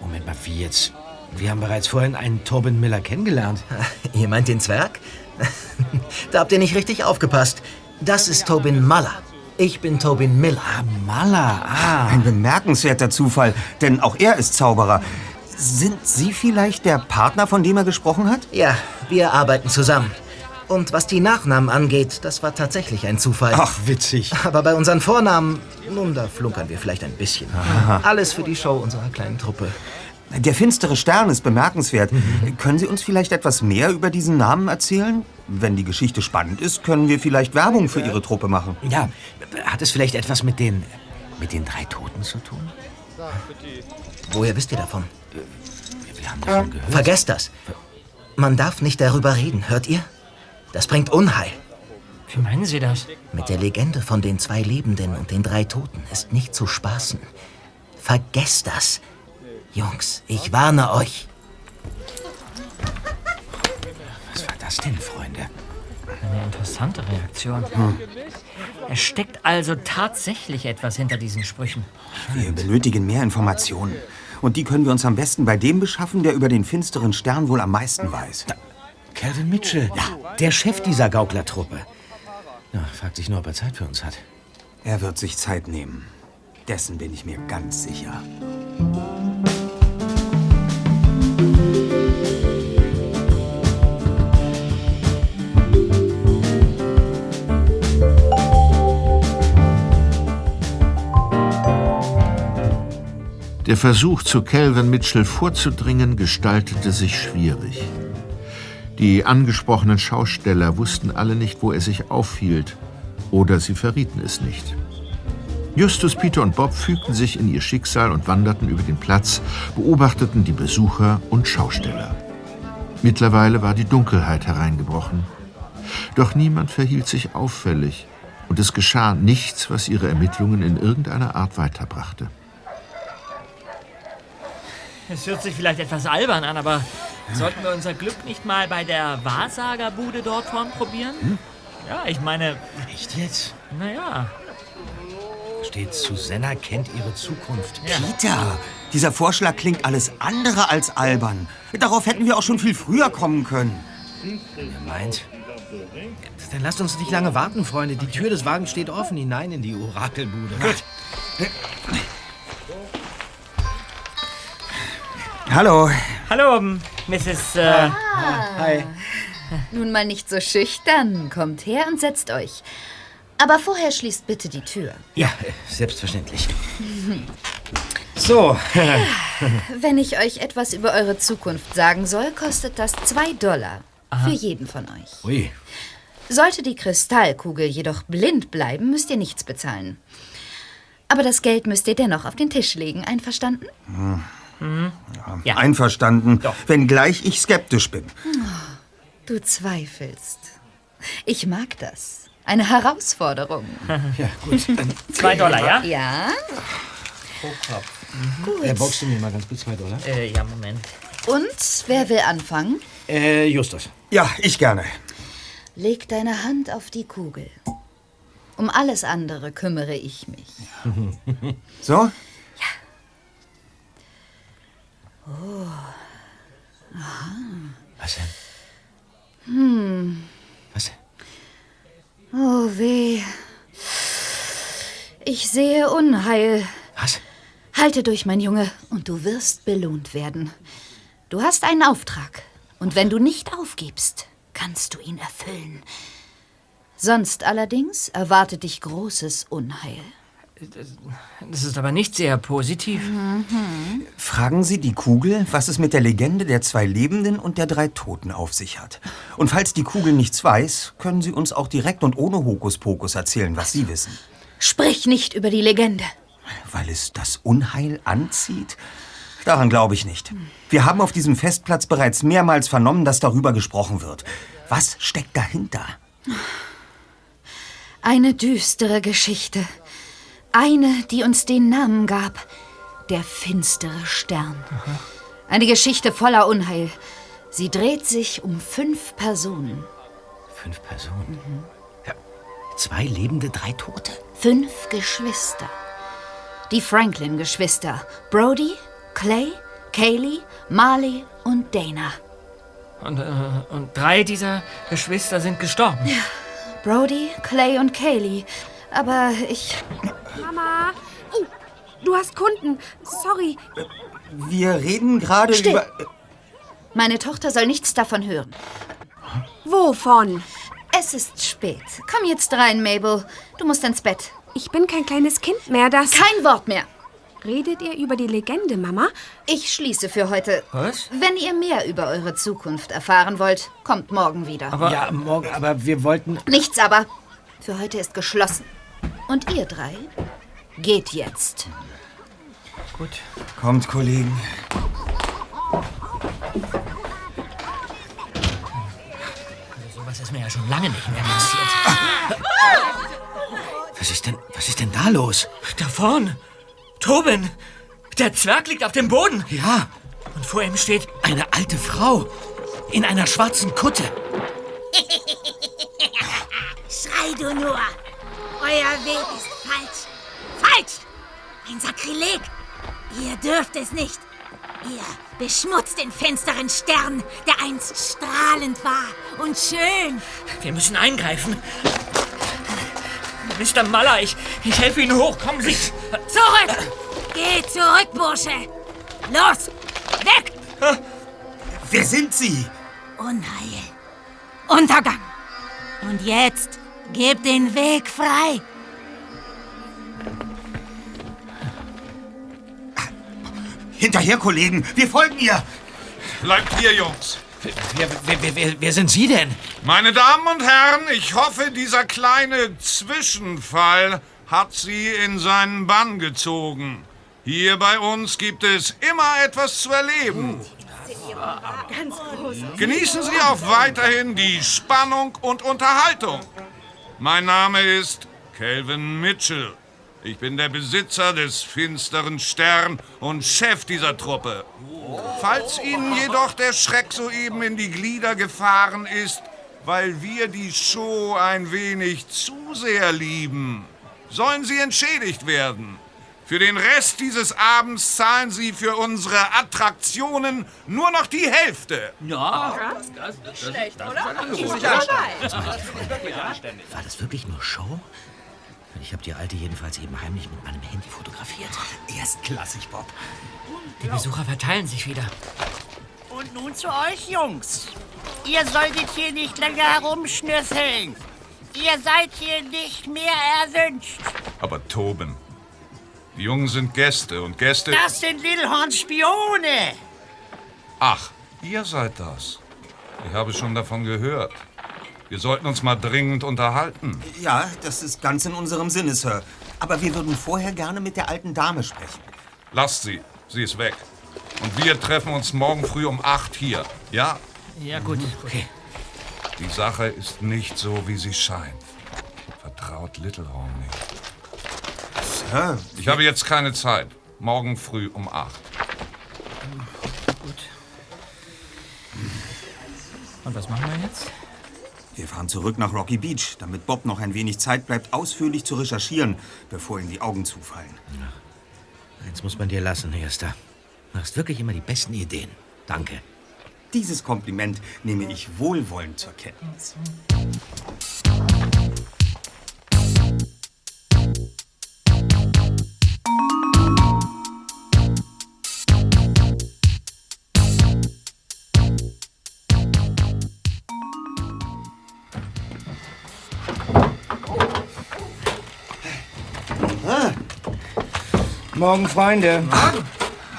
Moment mal, wie jetzt? Wir haben bereits vorhin einen Tobin Miller kennengelernt. [LAUGHS] Ihr meint den Zwerg? [LAUGHS] da habt ihr nicht richtig aufgepasst. Das ist Tobin Muller. Ich bin Tobin Miller. Ah, Muller, ah. Ein bemerkenswerter Zufall, denn auch er ist Zauberer. Sind Sie vielleicht der Partner, von dem er gesprochen hat? Ja, wir arbeiten zusammen. Und was die Nachnamen angeht, das war tatsächlich ein Zufall. Ach, witzig. Aber bei unseren Vornamen, nun, da flunkern wir vielleicht ein bisschen. Aha. Alles für die Show unserer kleinen Truppe. Der finstere Stern ist bemerkenswert. Können Sie uns vielleicht etwas mehr über diesen Namen erzählen? Wenn die Geschichte spannend ist, können wir vielleicht Werbung für Ihre Truppe machen. Ja, hat es vielleicht etwas mit den, mit den drei Toten zu tun? Woher wisst ihr davon? Wir haben davon gehört. Vergesst das. Man darf nicht darüber reden, hört ihr? Das bringt Unheil. Wie meinen Sie das? Mit der Legende von den zwei Lebenden und den drei Toten ist nicht zu spaßen. Vergesst das. Jungs, ich warne euch. Was war das denn, Freunde? Eine interessante Reaktion. Es steckt also tatsächlich etwas hinter diesen Sprüchen. Wir benötigen mehr Informationen. Und die können wir uns am besten bei dem beschaffen, der über den finsteren Stern wohl am meisten weiß. Calvin Mitchell. Ja, der Chef dieser Gauklertruppe. Ja, fragt sich nur, ob er Zeit für uns hat. Er wird sich Zeit nehmen. Dessen bin ich mir ganz sicher. Der Versuch, zu Calvin Mitchell vorzudringen, gestaltete sich schwierig. Die angesprochenen Schausteller wussten alle nicht, wo er sich aufhielt, oder sie verrieten es nicht. Justus, Peter und Bob fügten sich in ihr Schicksal und wanderten über den Platz, beobachteten die Besucher und Schausteller. Mittlerweile war die Dunkelheit hereingebrochen. Doch niemand verhielt sich auffällig, und es geschah nichts, was ihre Ermittlungen in irgendeiner Art weiterbrachte. Es hört sich vielleicht etwas albern an, aber sollten wir unser Glück nicht mal bei der Wahrsagerbude dort vorn probieren? Ja, ich meine. Echt jetzt? Naja. Steht Susanna kennt ihre Zukunft. Peter, dieser Vorschlag klingt alles andere als albern. Darauf hätten wir auch schon viel früher kommen können. Ihr meint? Dann lasst uns nicht lange warten, Freunde. Die Tür des Wagens steht offen hinein in die Orakelbude. Gut. Hallo. Hallo, Mrs. Äh, Hi. Nun mal nicht so schüchtern. Kommt her und setzt euch. Aber vorher schließt bitte die Tür. Ja, selbstverständlich. [LAUGHS] So. [LAUGHS] Wenn ich euch etwas über eure Zukunft sagen soll, kostet das zwei Dollar. Für jeden von euch. Ui. Sollte die Kristallkugel jedoch blind bleiben, müsst ihr nichts bezahlen. Aber das Geld müsst ihr dennoch auf den Tisch legen. Einverstanden? Ja. Einverstanden, wenngleich ich skeptisch bin. Du zweifelst. Ich mag das. Eine Herausforderung. [LAUGHS] Ja, gut. [LAUGHS] Dann Zwei Dollar, ja? Ja? Gut. Äh, boxst du mir mal ganz kurz zwei Dollar? Äh, ja, Moment. Und wer will anfangen? Äh, Justus. Ja, ich gerne. Leg deine Hand auf die Kugel. Um alles andere kümmere ich mich. [LAUGHS] So? Oh. Aha. Was denn? Hm. Oh weh. Ich sehe Unheil. Was? Halte durch, mein Junge, und du wirst belohnt werden. Du hast einen Auftrag. Und wenn du nicht aufgibst, kannst du ihn erfüllen. Sonst allerdings erwartet dich großes Unheil. Das ist aber nicht sehr positiv. Fragen Sie die Kugel, was es mit der Legende der zwei Lebenden und der drei Toten auf sich hat. Und falls die Kugel nichts weiß, können Sie uns auch direkt und ohne Hokuspokus erzählen, was Sie wissen. Sprich nicht über die Legende. Weil es das Unheil anzieht? Daran glaube ich nicht. Wir haben auf diesem Festplatz bereits mehrmals vernommen, dass darüber gesprochen wird. Was steckt dahinter? Eine düstere Geschichte. Eine, die uns den Namen gab. Der finstere Stern. Eine Geschichte voller Unheil. Sie dreht sich um fünf Personen. Fünf Personen. Ja, zwei Lebende, drei Tote. Fünf Geschwister. Die Franklin-Geschwister. Brody, Clay, Kaylee, Marley und Dana. Und, äh, und drei dieser Geschwister sind gestorben. Brody, Clay und Kaylee. Aber ich... Mama! Oh, du hast Kunden. Sorry. Wir reden gerade Still. über... Meine Tochter soll nichts davon hören. Wovon? Es ist spät. Komm jetzt rein, Mabel. Du musst ins Bett. Ich bin kein kleines Kind mehr, das... Kein Wort mehr. Redet ihr über die Legende, Mama? Ich schließe für heute. Was? Wenn ihr mehr über eure Zukunft erfahren wollt, kommt morgen wieder. Aber ja, morgen, aber wir wollten. Nichts aber. Für heute ist geschlossen. Und ihr drei geht jetzt. Gut. Kommt, Kollegen. Also sowas ist mir ja schon lange nicht mehr passiert. Was ist denn, was ist denn da los? Da vorn! Tobin! Der Zwerg liegt auf dem Boden! Ja, Und vor ihm steht. eine alte Frau. In einer schwarzen Kutte. Du nur! Euer Weg ist falsch! Falsch! Ein Sakrileg! Ihr dürft es nicht! Ihr beschmutzt den finsteren Stern, der einst strahlend war und schön! Wir müssen eingreifen. Mr. Maller, ich, ich helfe Ihnen hoch. Kommen Sie. Zurück! Geh zurück, Bursche! Los! Weg! Wer sind Sie? Unheil! Untergang! Und jetzt gebt den Weg frei! Hinterher, Kollegen. Wir folgen ihr. Bleibt hier, Jungs. Wer, wer, wer, wer, wer sind Sie denn? Meine Damen und Herren, ich hoffe, dieser kleine Zwischenfall hat Sie in seinen Bann gezogen. Hier bei uns gibt es immer etwas zu erleben. Genießen Sie auch weiterhin die Spannung und Unterhaltung. Mein Name ist Calvin Mitchell. Ich bin der Besitzer des finsteren Stern und Chef dieser Truppe. Falls Ihnen jedoch der Schreck soeben in die Glieder gefahren ist, weil wir die Show ein wenig zu sehr lieben, sollen Sie entschädigt werden. Für den Rest dieses Abends zahlen Sie für unsere Attraktionen nur noch die Hälfte. Ja, das, das, ist schlecht, oder? War das wirklich nur Show? Ich habe die Alte jedenfalls eben heimlich mit meinem Handy fotografiert. Erstklassig, Bob. Die Besucher verteilen sich wieder. Und nun zu euch, Jungs. Ihr solltet hier nicht länger herumschnüffeln. Ihr seid hier nicht mehr erwünscht. Aber Toben, die Jungen sind Gäste und Gäste... Das sind Littlehorns Spione. Ach, ihr seid das. Ich habe schon davon gehört. Wir sollten uns mal dringend unterhalten. Ja, das ist ganz in unserem Sinne, Sir. Aber wir würden vorher gerne mit der alten Dame sprechen. Lasst sie. Sie ist weg. Und wir treffen uns morgen früh um 8 hier. Ja? Ja, gut. Okay. Die Sache ist nicht so, wie sie scheint. Vertraut Littlehorn nicht. Sir, Ich habe jetzt keine Zeit. Morgen früh um 8. Gut. Und was machen wir jetzt? wir fahren zurück nach Rocky Beach, damit Bob noch ein wenig Zeit bleibt, ausführlich zu recherchieren, bevor ihm die Augen zufallen. Eins muss man dir lassen, Erster. Du hast wirklich immer die besten Ideen. Danke. Dieses Kompliment nehme ich wohlwollend zur Kenntnis. Morgen, Freunde.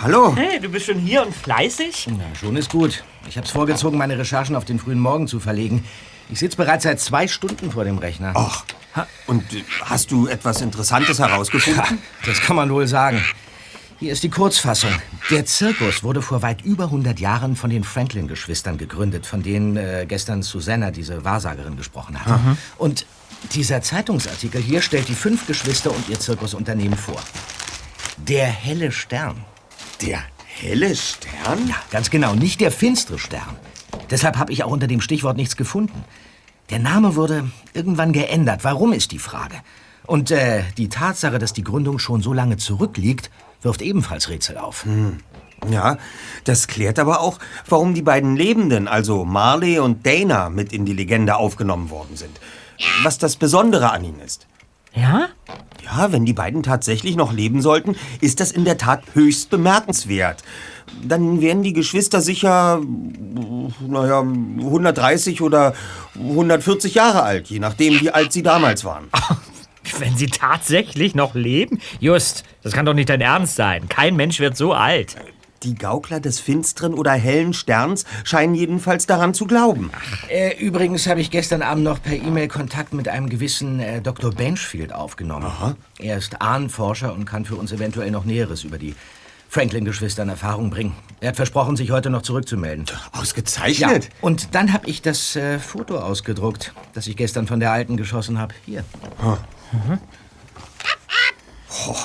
Hallo. Hey, du bist schon hier und fleißig? Na, schon ist gut. Ich hab's vorgezogen, meine Recherchen auf den frühen Morgen zu verlegen. Ich sitze bereits seit zwei Stunden vor dem Rechner. Ach, und hast du etwas Interessantes herausgefunden? Ja, das kann man wohl sagen. Hier ist die Kurzfassung. Der Zirkus wurde vor weit über 100 Jahren von den Franklin-Geschwistern gegründet, von denen äh, gestern Susanna, diese Wahrsagerin, gesprochen hat. Aha. Und dieser Zeitungsartikel hier stellt die fünf Geschwister und ihr Zirkusunternehmen vor. Der helle Stern. Der helle Stern? Ja, ganz genau, nicht der finstere Stern. Deshalb habe ich auch unter dem Stichwort nichts gefunden. Der Name wurde irgendwann geändert. Warum ist die Frage? Und äh, die Tatsache, dass die Gründung schon so lange zurückliegt, wirft ebenfalls Rätsel auf. Hm. Ja, das klärt aber auch, warum die beiden Lebenden, also Marley und Dana, mit in die Legende aufgenommen worden sind. Was das Besondere an ihnen ist. Ja? Ja, wenn die beiden tatsächlich noch leben sollten, ist das in der Tat höchst bemerkenswert. Dann wären die Geschwister sicher, naja, 130 oder 140 Jahre alt, je nachdem, wie alt sie damals waren. [LAUGHS] Wenn sie tatsächlich noch leben? Just, das kann doch nicht dein Ernst sein. Kein Mensch wird so alt. Die Gaukler des finsteren oder hellen Sterns scheinen jedenfalls daran zu glauben. Äh, übrigens habe ich gestern Abend noch per E-Mail Kontakt mit einem gewissen äh, Dr. Benchfield aufgenommen. Er ist Ahnenforscher und kann für uns eventuell noch Näheres über die Franklin-Geschwister in Erfahrung bringen. Er hat versprochen, sich heute noch zurückzumelden. Ausgezeichnet. Ja, und dann habe ich das äh, Foto ausgedruckt, das ich gestern von der Alten geschossen habe. Hier. Mhm. Oh,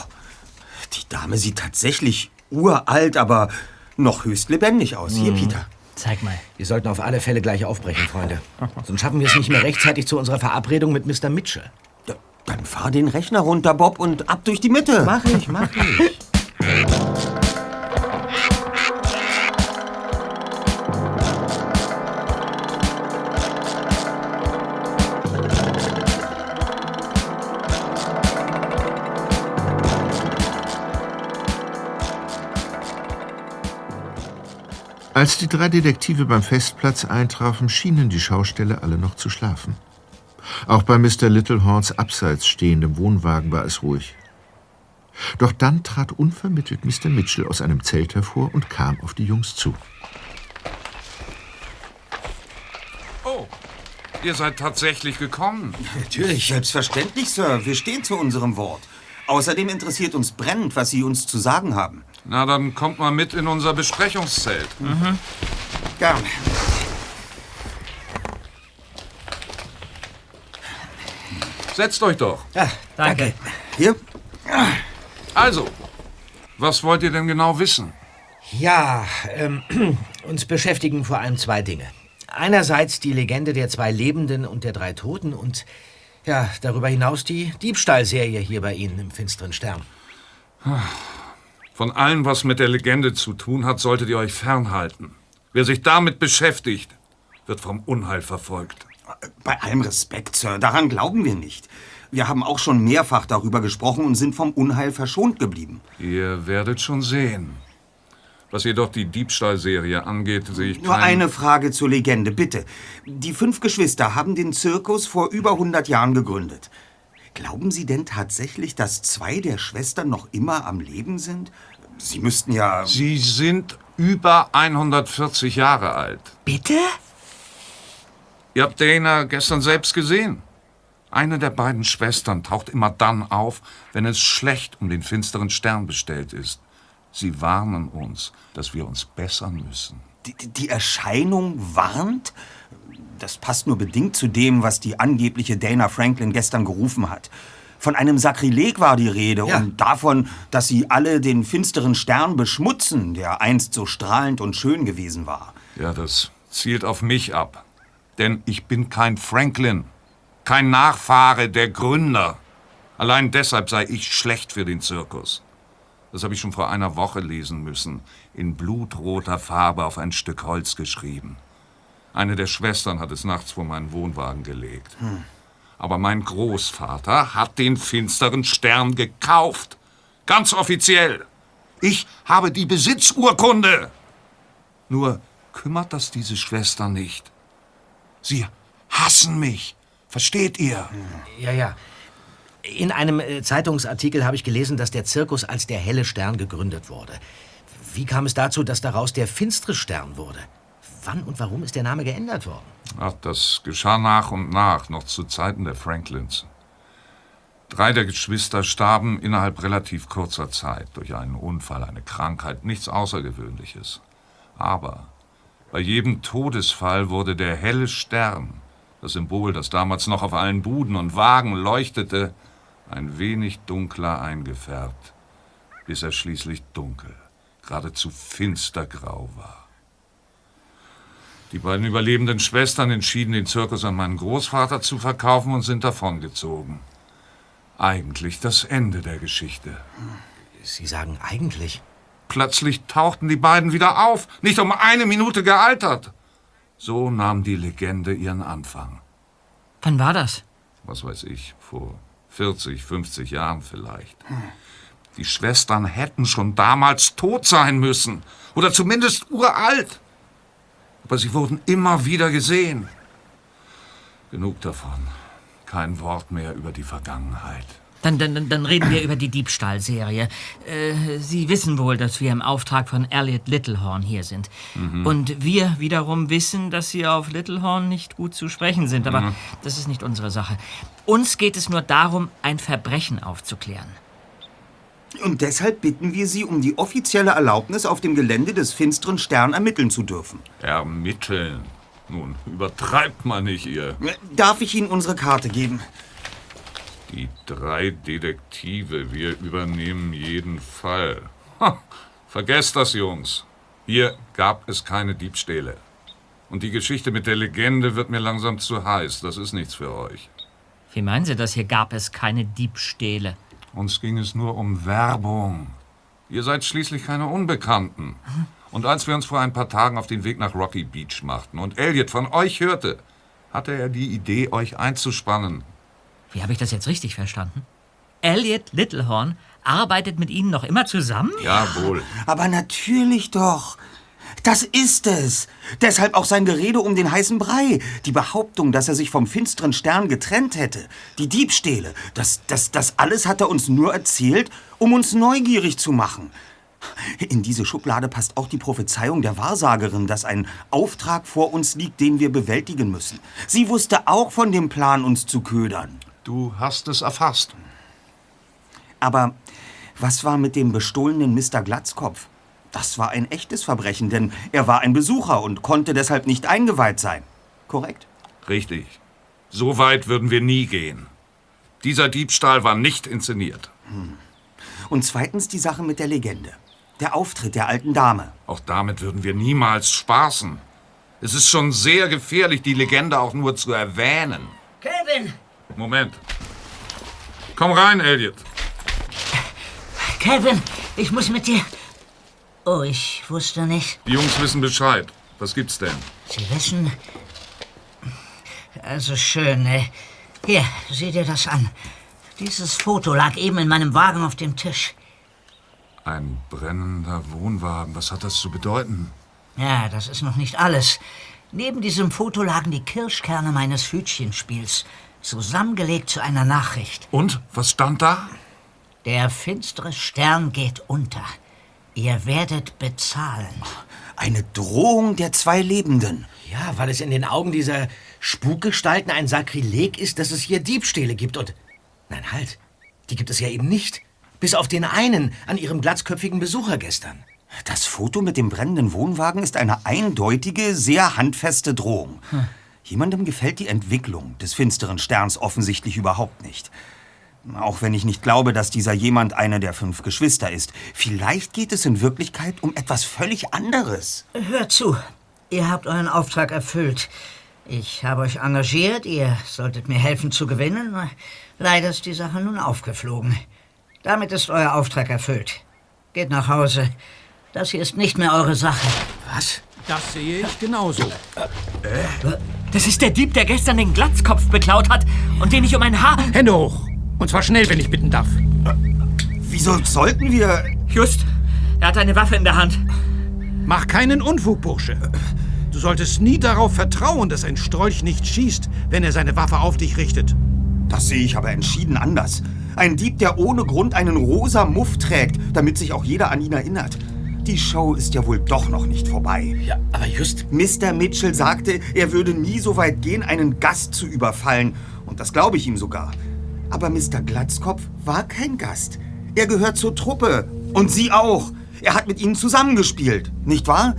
die Dame sieht tatsächlich uralt, aber noch höchst lebendig aus. Hier, Mhm. Peter. Zeig mal. Wir sollten auf alle Fälle gleich aufbrechen, Freunde. [LAUGHS] Sonst schaffen wir es nicht mehr rechtzeitig zu unserer Verabredung mit Mr. Mitchell. Dann fahr den Rechner runter, Bob, und ab durch die Mitte. Mach ich, mach ich. [LAUGHS] Als die drei Detektive beim Festplatz eintrafen, schienen die Schausteller alle noch zu schlafen. Auch bei Mr. Littlehorns abseits stehendem Wohnwagen war es ruhig. Doch dann trat unvermittelt Mr. Mitchell aus einem Zelt hervor und kam auf die Jungs zu. Oh, ihr seid tatsächlich gekommen. [LAUGHS] Natürlich. Selbstverständlich, Sir. Wir stehen zu unserem Wort. Außerdem interessiert uns brennend, was Sie uns zu sagen haben. Na, dann kommt mal mit in unser Besprechungszelt. Mhm. Gern. Setzt euch doch. Ja, danke. Hier. Also, was wollt ihr denn genau wissen? Ja, ähm, [CLEARS THROAT] uns beschäftigen vor allem zwei Dinge. Einerseits die Legende der zwei Lebenden und der drei Toten und ja, darüber hinaus die Diebstahlserie hier bei Ihnen im finsteren Stern. Von allem, was mit der Legende zu tun hat, solltet ihr euch fernhalten. Wer sich damit beschäftigt, wird vom Unheil verfolgt. Bei allem Respekt, Sir, daran glauben wir nicht. Wir haben auch schon mehrfach darüber gesprochen und sind vom Unheil verschont geblieben. Ihr werdet schon sehen. Was jedoch die Diebstahlserie angeht, sehe ich Nur kein- eine Frage zur Legende, bitte. Die fünf Geschwister haben den Zirkus vor über 100 Jahren gegründet. Glauben Sie denn tatsächlich, dass zwei der Schwestern noch immer am Leben sind? Sie müssten ja... Sie sind über 140 Jahre alt. Bitte? Ihr habt Dana gestern selbst gesehen. Eine der beiden Schwestern taucht immer dann auf, wenn es schlecht um den finsteren Stern bestellt ist. Sie warnen uns, dass wir uns bessern müssen. Die, die Erscheinung warnt? Das passt nur bedingt zu dem, was die angebliche Dana Franklin gestern gerufen hat. Von einem Sakrileg war die Rede und davon, dass sie alle den finsteren Stern beschmutzen, der einst so strahlend und schön gewesen war. Ja, das zielt auf mich ab. Denn ich bin kein Franklin, kein Nachfahre der Gründer. Allein deshalb sei ich schlecht für den Zirkus. Das habe ich schon vor einer Woche lesen müssen, in blutroter Farbe auf ein Stück Holz geschrieben. Eine der Schwestern hat es nachts vor meinen Wohnwagen gelegt. Hm. Aber mein Großvater hat den finsteren Stern gekauft. Ganz offiziell. Ich habe die Besitzurkunde. Nur kümmert das diese Schwester nicht. Sie hassen mich. Versteht ihr? Ja, ja. In einem äh, Zeitungsartikel habe ich gelesen, dass der Zirkus als der helle Stern gegründet wurde. Wie kam es dazu, dass daraus der finstere Stern wurde? Wann und warum ist der Name geändert worden? Ach, das geschah nach und nach, noch zu Zeiten der Franklins. Drei der Geschwister starben innerhalb relativ kurzer Zeit durch einen Unfall, eine Krankheit, nichts Außergewöhnliches. Aber bei jedem Todesfall wurde der helle Stern, das Symbol, das damals noch auf allen Buden und Wagen leuchtete, ein wenig dunkler eingefärbt, bis er schließlich dunkel, geradezu finstergrau war. Die beiden überlebenden Schwestern entschieden, den Zirkus an meinen Großvater zu verkaufen und sind davongezogen. Eigentlich das Ende der Geschichte. Sie sagen eigentlich? Plötzlich tauchten die beiden wieder auf, nicht um eine Minute gealtert. So nahm die Legende ihren Anfang. Wann war das? Was weiß ich, vor 40, 50 Jahren vielleicht. Die Schwestern hätten schon damals tot sein müssen. Oder zumindest uralt. Aber sie wurden immer wieder gesehen. Genug davon. Kein Wort mehr über die Vergangenheit. Dann, dann, dann reden wir über die Diebstahlserie. Äh, Sie wissen wohl, dass wir im Auftrag von Elliot Littlehorn hier sind. Mhm. Und wir wiederum wissen, dass Sie auf Littlehorn nicht gut zu sprechen sind. Aber Mhm. das ist nicht unsere Sache. Uns geht es nur darum, ein Verbrechen aufzuklären. Und deshalb bitten wir Sie um die offizielle Erlaubnis, auf dem Gelände des finsteren Stern ermitteln zu dürfen. Ermitteln. Nun, übertreibt man nicht, ihr. Darf ich Ihnen unsere Karte geben? Die drei Detektive, wir übernehmen jeden Fall. Ha, vergesst das, Jungs. Hier gab es keine Diebstähle. Und die Geschichte mit der Legende wird mir langsam zu heiß. Das ist nichts für euch. Wie meinen Sie das? Hier gab es keine Diebstähle. Uns ging es nur um Werbung. Ihr seid schließlich keine Unbekannten. Und als wir uns vor ein paar Tagen auf den Weg nach Rocky Beach machten und Elliot von euch hörte, hatte er die Idee, euch einzuspannen. Wie habe ich das jetzt richtig verstanden? Elliot Littlehorn arbeitet mit Ihnen noch immer zusammen? Jawohl. Aber natürlich doch. Das ist es. Deshalb auch sein Gerede um den heißen Brei. Die Behauptung, dass er sich vom finsteren Stern getrennt hätte. Die Diebstähle. Das, das, das alles hat er uns nur erzählt, um uns neugierig zu machen. In diese Schublade passt auch die Prophezeiung der Wahrsagerin, dass ein Auftrag vor uns liegt, den wir bewältigen müssen. Sie wusste auch von dem Plan, uns zu ködern. Du hast es erfasst. Aber was war mit dem bestohlenen Mr. Glatzkopf? Das war ein echtes Verbrechen, denn er war ein Besucher und konnte deshalb nicht eingeweiht sein. Korrekt? Richtig. So weit würden wir nie gehen. Dieser Diebstahl war nicht inszeniert. Hm. Und zweitens die Sache mit der Legende. Der Auftritt der alten Dame. Auch damit würden wir niemals spaßen. Es ist schon sehr gefährlich, die Legende auch nur zu erwähnen. Kevin! Moment. Komm rein, Elliot. Kevin, ich muss mit dir. Oh, ich wusste nicht. Die Jungs wissen Bescheid. Was gibt's denn? Sie wissen. Also schön, ne? Hier, sieh dir das an. Dieses Foto lag eben in meinem Wagen auf dem Tisch. Ein brennender Wohnwagen. Was hat das zu bedeuten? Ja, das ist noch nicht alles. Neben diesem Foto lagen die Kirschkerne meines Hütchenspiels, zusammengelegt zu einer Nachricht. Und? Was stand da? Der finstere Stern geht unter. Ihr werdet bezahlen. Eine Drohung der zwei Lebenden. Ja, weil es in den Augen dieser Spukgestalten ein Sakrileg ist, dass es hier Diebstähle gibt und... Nein, halt. Die gibt es ja eben nicht. Bis auf den einen an ihrem glatzköpfigen Besucher gestern. Das Foto mit dem brennenden Wohnwagen ist eine eindeutige, sehr handfeste Drohung. Jemandem gefällt die Entwicklung des finsteren Sterns offensichtlich überhaupt nicht. Auch wenn ich nicht glaube, dass dieser jemand eine der fünf Geschwister ist. Vielleicht geht es in Wirklichkeit um etwas völlig anderes. Hört zu. Ihr habt euren Auftrag erfüllt. Ich habe euch engagiert, ihr solltet mir helfen zu gewinnen. Leider ist die Sache nun aufgeflogen. Damit ist euer Auftrag erfüllt. Geht nach Hause. Das hier ist nicht mehr eure Sache. Was? Das sehe ich genauso. Das ist der Dieb, der gestern den Glatzkopf beklaut hat und den ich um ein Haar... Hände hoch! Und zwar schnell, wenn ich bitten darf. Wieso sollten wir... Just, er hat eine Waffe in der Hand. Mach keinen Unfug, Bursche. Du solltest nie darauf vertrauen, dass ein Strolch nicht schießt, wenn er seine Waffe auf dich richtet. Das sehe ich aber entschieden anders. Ein Dieb, der ohne Grund einen rosa Muff trägt, damit sich auch jeder an ihn erinnert. Die Show ist ja wohl doch noch nicht vorbei. Ja, aber just. Mr. Mitchell sagte, er würde nie so weit gehen, einen Gast zu überfallen. Und das glaube ich ihm sogar. Aber Mr. Glatzkopf war kein Gast. Er gehört zur Truppe. Und Sie auch. Er hat mit Ihnen zusammengespielt, nicht wahr?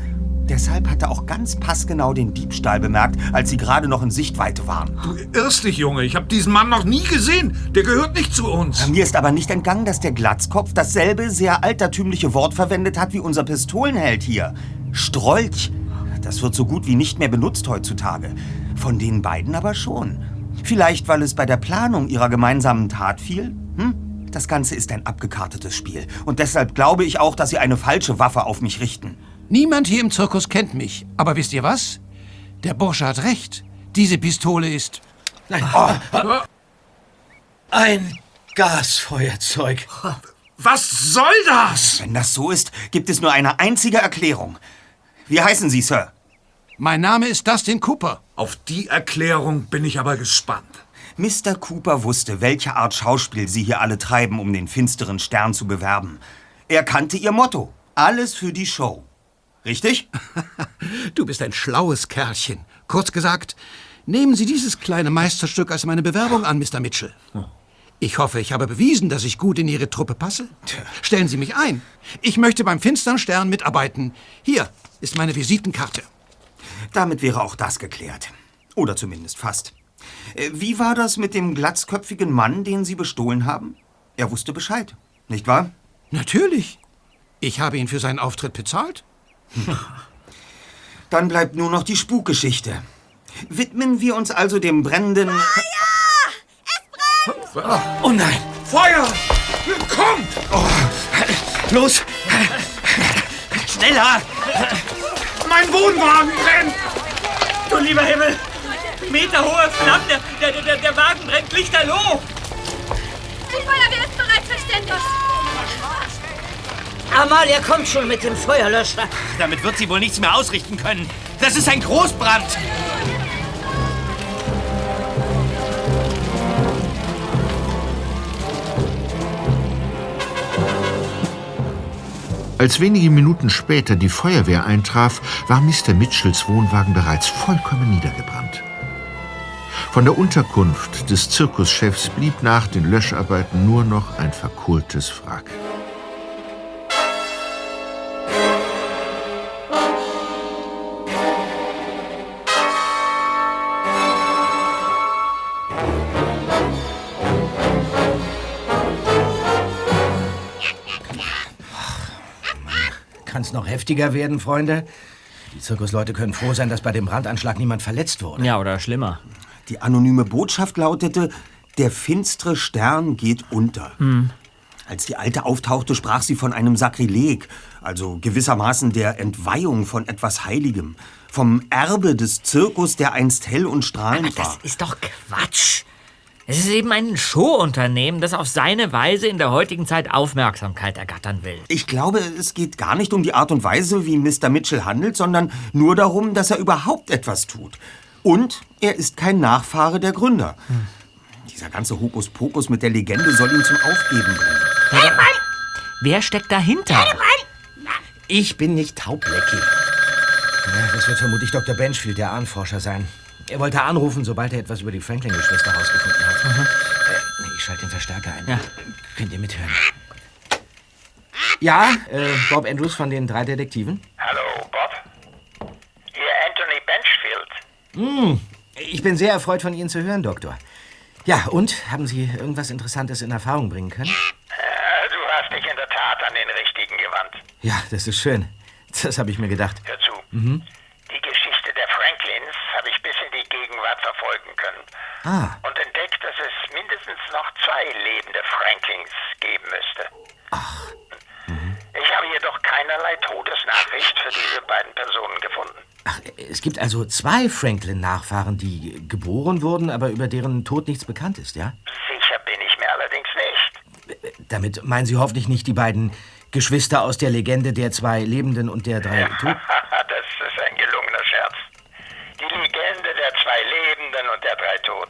Deshalb hat er auch ganz passgenau den Diebstahl bemerkt, als Sie gerade noch in Sichtweite waren. Du irrst dich, Junge. Ich habe diesen Mann noch nie gesehen. Der gehört nicht zu uns. Mir ist aber nicht entgangen, dass der Glatzkopf dasselbe sehr altertümliche Wort verwendet hat wie unser Pistolenheld hier. Strolch. Das wird so gut wie nicht mehr benutzt heutzutage. Von den beiden aber schon. Vielleicht, weil es bei der Planung ihrer gemeinsamen Tat fiel? Hm? Das Ganze ist ein abgekartetes Spiel. Und deshalb glaube ich auch, dass sie eine falsche Waffe auf mich richten. Niemand hier im Zirkus kennt mich. Aber wisst ihr was? Der Bursche hat recht. Diese Pistole ist... Nein. Oh. Ein Gasfeuerzeug. Was soll das? Wenn das so ist, gibt es nur eine einzige Erklärung. Wie heißen Sie, Sir? Mein Name ist Dustin Cooper. Auf die Erklärung bin ich aber gespannt. Mr. Cooper wusste, welche Art Schauspiel Sie hier alle treiben, um den finsteren Stern zu bewerben. Er kannte Ihr Motto. Alles für die Show. Richtig? [LAUGHS] du bist ein schlaues Kerlchen. Kurz gesagt, nehmen Sie dieses kleine Meisterstück als meine Bewerbung an, Mr. Mitchell. Ich hoffe, ich habe bewiesen, dass ich gut in Ihre Truppe passe. Stellen Sie mich ein. Ich möchte beim Finstern Stern mitarbeiten. Hier ist meine Visitenkarte. Damit wäre auch das geklärt. Oder zumindest fast. Äh, Wie war das mit dem glatzköpfigen Mann, den Sie bestohlen haben? Er wusste Bescheid, nicht wahr? Natürlich. Ich habe ihn für seinen Auftritt bezahlt. [LAUGHS] Dann bleibt nur noch die Spukgeschichte. Widmen wir uns also dem brennenden... Oh nein! Feuer! Kommt! Oh, los! Schneller! Mein Wohnwagen brennt! Du lieber Himmel! Meterhohe Flammen! Der, der, der, der Wagen brennt lichterloh! Die Feuerwehr ist bereits verständigt. Amalia kommt schon mit dem Feuerlöscher. Damit wird sie wohl nichts mehr ausrichten können. Das ist ein Großbrand. Als wenige Minuten später die Feuerwehr eintraf, war Mr. Mitchells Wohnwagen bereits vollkommen niedergebrannt. Von der Unterkunft des Zirkuschefs blieb nach den Löscharbeiten nur noch ein verkohltes Wrack. Es noch heftiger werden, Freunde? Die Zirkusleute können froh sein, dass bei dem Brandanschlag niemand verletzt wurde. Ja, oder schlimmer. Die anonyme Botschaft lautete, der finstere Stern geht unter. Hm. Als die Alte auftauchte, sprach sie von einem Sakrileg, also gewissermaßen der Entweihung von etwas Heiligem, vom Erbe des Zirkus, der einst hell und strahlend war. Ist doch Quatsch. Es ist eben ein Showunternehmen, das auf seine Weise in der heutigen Zeit Aufmerksamkeit ergattern will. Ich glaube, es geht gar nicht um die Art und Weise, wie Mr. Mitchell handelt, sondern nur darum, dass er überhaupt etwas tut. Und er ist kein Nachfahre der Gründer. Dieser ganze Hokuspokus mit der Legende soll ihn zum Aufgeben bringen. Wer steckt dahinter? Ich bin nicht taublecki. Ja, das wird vermutlich Dr. Benchfield, der Ahnforscher, sein. Er wollte anrufen, sobald er etwas über die Franklin-Geschwister herausgefunden hat. Äh, ich schalte den Verstärker ein. Ja. Könnt ihr mithören? Ja, äh, Bob Andrews von den drei Detektiven. Hallo, Bob. Hier Anthony Benchfield. Hm, ich bin sehr erfreut, von Ihnen zu hören, Doktor. Ja, und? Haben Sie irgendwas Interessantes in Erfahrung bringen können? Äh, du hast dich in der Tat an den Richtigen gewandt. Ja, das ist schön. Das habe ich mir gedacht. Hör zu. Mhm. Die Geschichte der Franklins habe ich bis in die Gegenwart verfolgen können. Ah, Und entdeckt, dass es mindestens noch zwei lebende Franklins geben müsste. Ich habe jedoch keinerlei Todesnachricht für diese beiden Personen gefunden. es gibt also zwei Franklin-Nachfahren, die geboren wurden, aber über deren Tod nichts bekannt ist, ja? Sicher bin ich mir allerdings nicht. Damit meinen Sie hoffentlich nicht die beiden Geschwister aus der Legende der zwei Lebenden und der drei Toten? [LAUGHS] das ist ein gelungener Scherz. Die Legende der zwei Lebenden und der drei Toten.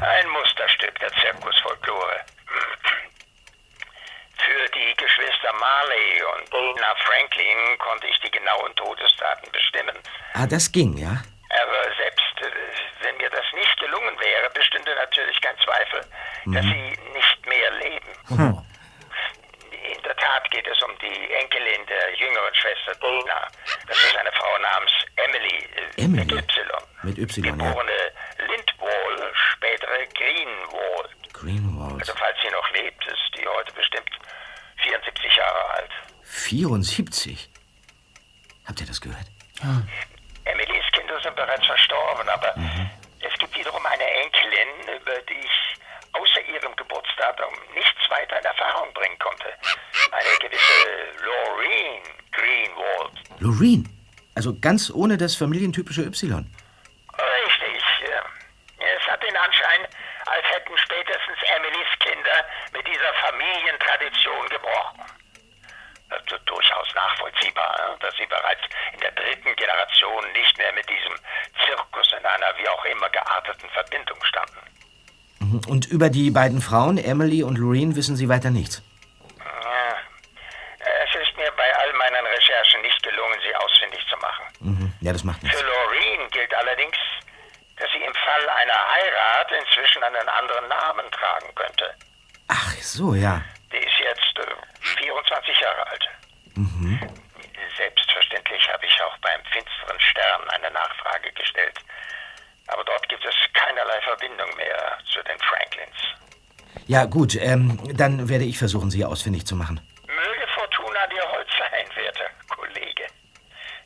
Ein Musterstück der Zirkusfolklore. Für die Geschwister Marley und Dana Franklin konnte ich die genauen Todesdaten bestimmen. Ah, das ging, ja? Aber selbst äh, wenn mir das nicht gelungen wäre, bestünde natürlich kein Zweifel, dass Mhm. sie nicht mehr leben. Oh. In der Tat geht es um die Enkelin der jüngeren Schwester Dana. Das ist eine Frau namens Emily, äh, Emily? mit Y. Mit Y, ja. Geborene Lindwall, spätere Greenwald. Greenwald. Also falls sie noch lebt, ist die heute bestimmt 74 Jahre alt. 74? Habt ihr das gehört? Emilys Kinder sind bereits verstorben, aber es gibt wiederum eine Enkelin, über die ich außer ihrem Geburtsdatum nichts weiter in Erfahrung bringen konnte. Eine gewisse Laureen Greenwald. Loreen. Also ganz ohne das familientypische Y. Richtig. Es hat den Anschein, als hätten spätestens Emilys Kinder mit dieser Familientradition gebrochen. Das ist durchaus nachvollziehbar, dass sie bereits in der dritten Generation nicht mehr mit diesem Zirkus in einer wie auch immer gearteten Verbindung standen. Mhm. Und über die beiden Frauen, Emily und Loreen, wissen Sie weiter nichts. Ja. Es ist mir bei all meinen Recherchen nicht gelungen, sie ausfindig zu machen. Mhm. Ja, das macht nichts. Für Loreen gilt allerdings, dass sie im Fall einer Heirat inzwischen einen anderen Namen tragen könnte. Ach so, ja. Die ist jetzt äh, 24 Jahre alt. Mhm. Selbstverständlich habe ich auch beim finsteren Stern eine Nachfrage gestellt. Aber dort gibt es keinerlei Verbindung mehr zu den Franklins. Ja, gut, ähm, dann werde ich versuchen, Sie ausfindig zu machen. Möge Fortuna dir Holz sein, werter Kollege.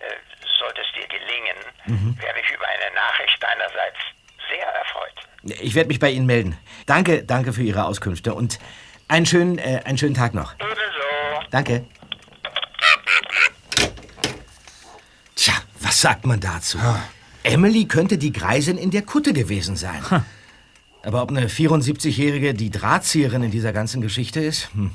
Äh, sollte es dir gelingen, Mhm. wäre ich über eine Nachricht deinerseits sehr erfreut. Ich werde mich bei Ihnen melden. Danke, danke für Ihre Auskünfte und einen schönen, äh, einen schönen Tag noch. Ebenso. Danke. Tja, was sagt man dazu? Emily könnte die Greisin in der Kutte gewesen sein. Aber ob eine 74-Jährige die Drahtzieherin in dieser ganzen Geschichte ist, hm,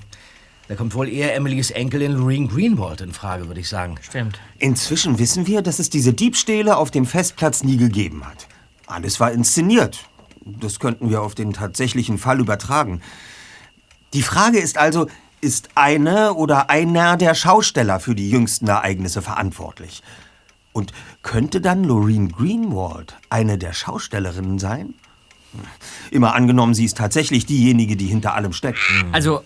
da kommt wohl eher Emilys Enkelin Loreen Greenwald in Frage, würde ich sagen. Stimmt. Inzwischen wissen wir, dass es diese Diebstähle auf dem Festplatz nie gegeben hat. Alles war inszeniert. Das könnten wir auf den tatsächlichen Fall übertragen. Die Frage ist also, ist eine oder einer der Schausteller für die jüngsten Ereignisse verantwortlich? Und könnte dann Loreen Greenwald eine der Schaustellerinnen sein? Immer angenommen, sie ist tatsächlich diejenige, die hinter allem steckt. Also,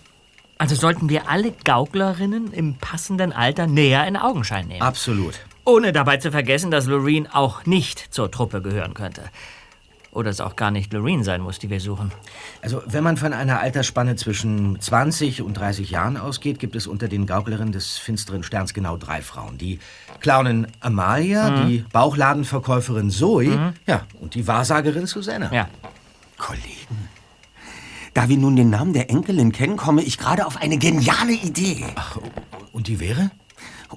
also sollten wir alle Gauklerinnen im passenden Alter näher in Augenschein nehmen. Absolut. Ohne dabei zu vergessen, dass Loreen auch nicht zur Truppe gehören könnte. Oder es auch gar nicht Loreen sein muss, die wir suchen. Also, wenn man von einer Altersspanne zwischen 20 und 30 Jahren ausgeht, gibt es unter den Gauklerinnen des finsteren Sterns genau drei Frauen. Die Clownin Amalia, Mhm. die Bauchladenverkäuferin Zoe Mhm. ja, und die Wahrsagerin Susanna. Ja. Kollegen, da wir nun den Namen der Enkelin kennen, komme ich gerade auf eine geniale Idee. Ach, und die wäre?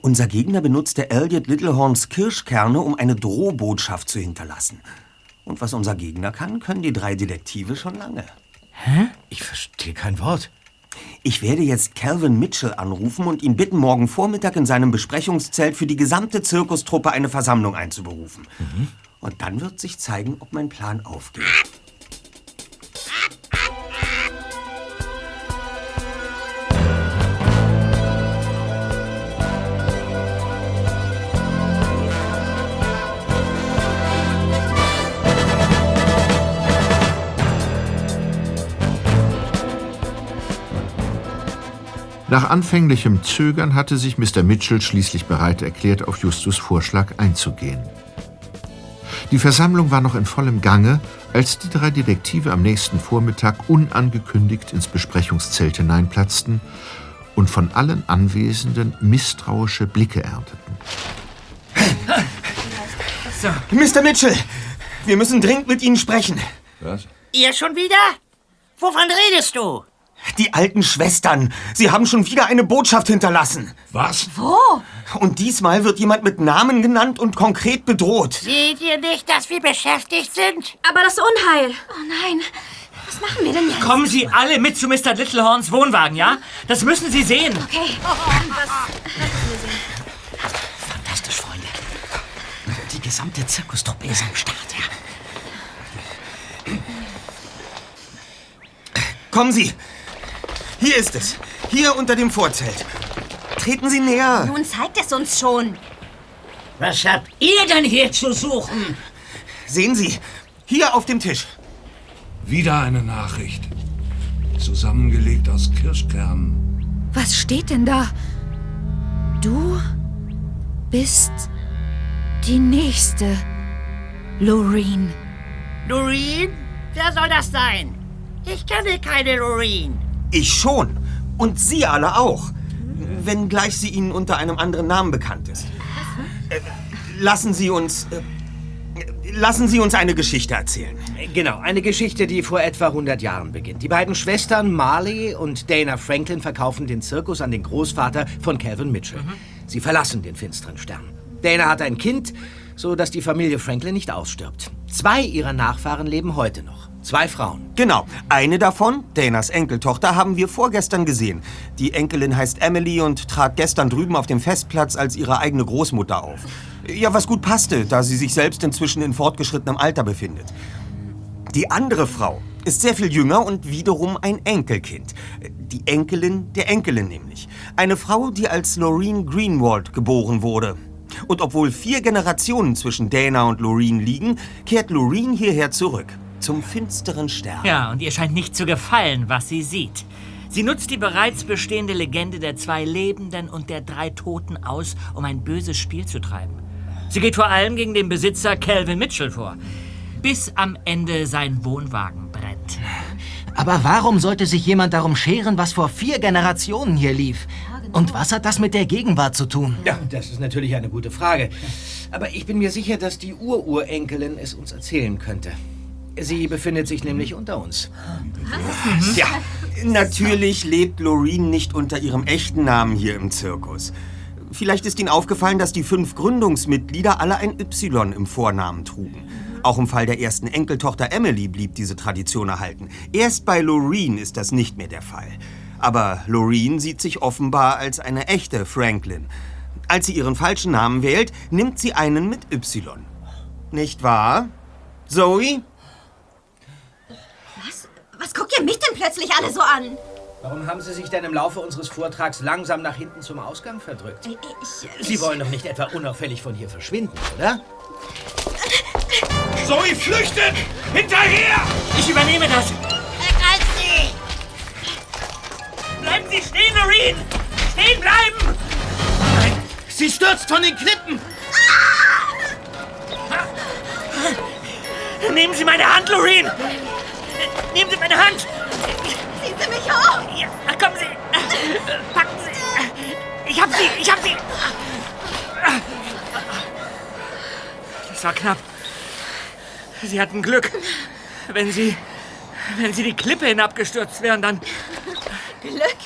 Unser Gegner benutzte Elliot Littlehorns Kirschkerne, um eine Drohbotschaft zu hinterlassen. Und was unser Gegner kann, können die drei Detektive schon lange. Hä? Ich verstehe kein Wort. Ich werde jetzt Calvin Mitchell anrufen und ihn bitten, morgen Vormittag in seinem Besprechungszelt für die gesamte Zirkustruppe eine Versammlung einzuberufen. Und dann wird sich zeigen, ob mein Plan aufgeht. Nach anfänglichem Zögern hatte sich Mr. Mitchell schließlich bereit erklärt, auf Justus Vorschlag einzugehen. Die Versammlung war noch in vollem Gange, als die drei Detektive am nächsten Vormittag unangekündigt ins Besprechungszelt hineinplatzten und von allen Anwesenden misstrauische Blicke ernteten. Mr. Mitchell, wir müssen dringend mit Ihnen sprechen. Was? Ihr schon wieder? Wovon redest du? Die alten Schwestern, sie haben schon wieder eine Botschaft hinterlassen. Was? Wo? Und diesmal wird jemand mit Namen genannt und konkret bedroht. Seht ihr nicht, dass wir beschäftigt sind? Aber das Unheil. Oh nein. Was machen wir denn jetzt? Kommen Sie alle mit zu Mr. Littlehorns Wohnwagen, ja? Das müssen Sie sehen. Okay. Was? Fantastisch, Freunde. Die gesamte Zirkustruppe ist am Start, ja. Kommen Sie! Hier ist es. Hier unter dem Vorzelt. Treten Sie näher. Nun zeigt es uns schon. Was habt ihr denn hier zu suchen? Sehen Sie, hier auf dem Tisch. Wieder eine Nachricht. Zusammengelegt aus Kirschkernen. Was steht denn da? Du bist die Nächste, Loreen. Loreen? Wer soll das sein? Ich kenne keine Loreen. Ich schon. Und Sie alle auch. Wenngleich sie Ihnen unter einem anderen Namen bekannt ist. Äh, lassen Sie uns. Äh, lassen Sie uns eine Geschichte erzählen. Genau, eine Geschichte, die vor etwa 100 Jahren beginnt. Die beiden Schwestern Marley und Dana Franklin verkaufen den Zirkus an den Großvater von Calvin Mitchell. Sie verlassen den finsteren Stern. Dana hat ein Kind, so dass die Familie Franklin nicht ausstirbt. Zwei ihrer Nachfahren leben heute noch. Zwei Frauen. Genau. Eine davon, Danas Enkeltochter, haben wir vorgestern gesehen. Die Enkelin heißt Emily und trat gestern drüben auf dem Festplatz als ihre eigene Großmutter auf. Ja, was gut passte, da sie sich selbst inzwischen in fortgeschrittenem Alter befindet. Die andere Frau ist sehr viel jünger und wiederum ein Enkelkind. Die Enkelin der Enkelin nämlich. Eine Frau, die als Loreen Greenwald geboren wurde. Und obwohl vier Generationen zwischen Dana und Loreen liegen, kehrt Loreen hierher zurück. Zum finsteren Stern. Ja, und ihr scheint nicht zu gefallen, was sie sieht. Sie nutzt die bereits bestehende Legende der zwei Lebenden und der drei Toten aus, um ein böses Spiel zu treiben. Sie geht vor allem gegen den Besitzer Calvin Mitchell vor, bis am Ende sein Wohnwagen brennt. Aber warum sollte sich jemand darum scheren, was vor vier Generationen hier lief? Und was hat das mit der Gegenwart zu tun? Ja, das ist natürlich eine gute Frage. Aber ich bin mir sicher, dass die Ururenkelin es uns erzählen könnte. Sie befindet sich nämlich unter uns. Ja, natürlich lebt Loreen nicht unter ihrem echten Namen hier im Zirkus. Vielleicht ist Ihnen aufgefallen, dass die fünf Gründungsmitglieder alle ein Y im Vornamen trugen. Auch im Fall der ersten Enkeltochter Emily blieb diese Tradition erhalten. Erst bei Loreen ist das nicht mehr der Fall. Aber Loreen sieht sich offenbar als eine echte Franklin. Als sie ihren falschen Namen wählt, nimmt sie einen mit Y. Nicht wahr? Zoe? Was? Guckt ihr mich denn plötzlich alle so an? Warum haben Sie sich denn im Laufe unseres Vortrags langsam nach hinten zum Ausgang verdrückt? Ich, Sie wollen doch nicht etwa unauffällig von hier verschwinden, oder? Zoe flüchtet! Hinterher! Ich übernehme das! Ergreift sie! Bleiben Sie stehen, Loreen! Stehen bleiben! Sie stürzt von den Klippen! Nehmen Sie meine Hand, Loreen! Nehmen Sie meine Hand! Ziehen Sie mich hoch! Ja, kommen Sie! Packen Sie! Ich hab Sie! Ich hab Sie! Das war knapp. Sie hatten Glück. Wenn Sie. Wenn Sie die Klippe hinabgestürzt wären, dann. Glück?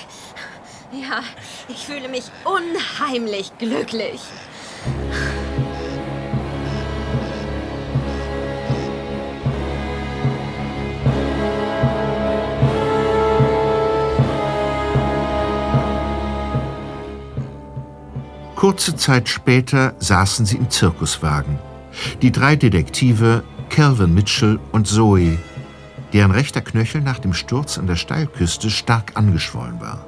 Ja, ich fühle mich unheimlich glücklich. Kurze Zeit später saßen sie im Zirkuswagen. Die drei Detektive, Calvin Mitchell und Zoe, deren rechter Knöchel nach dem Sturz an der Steilküste stark angeschwollen war.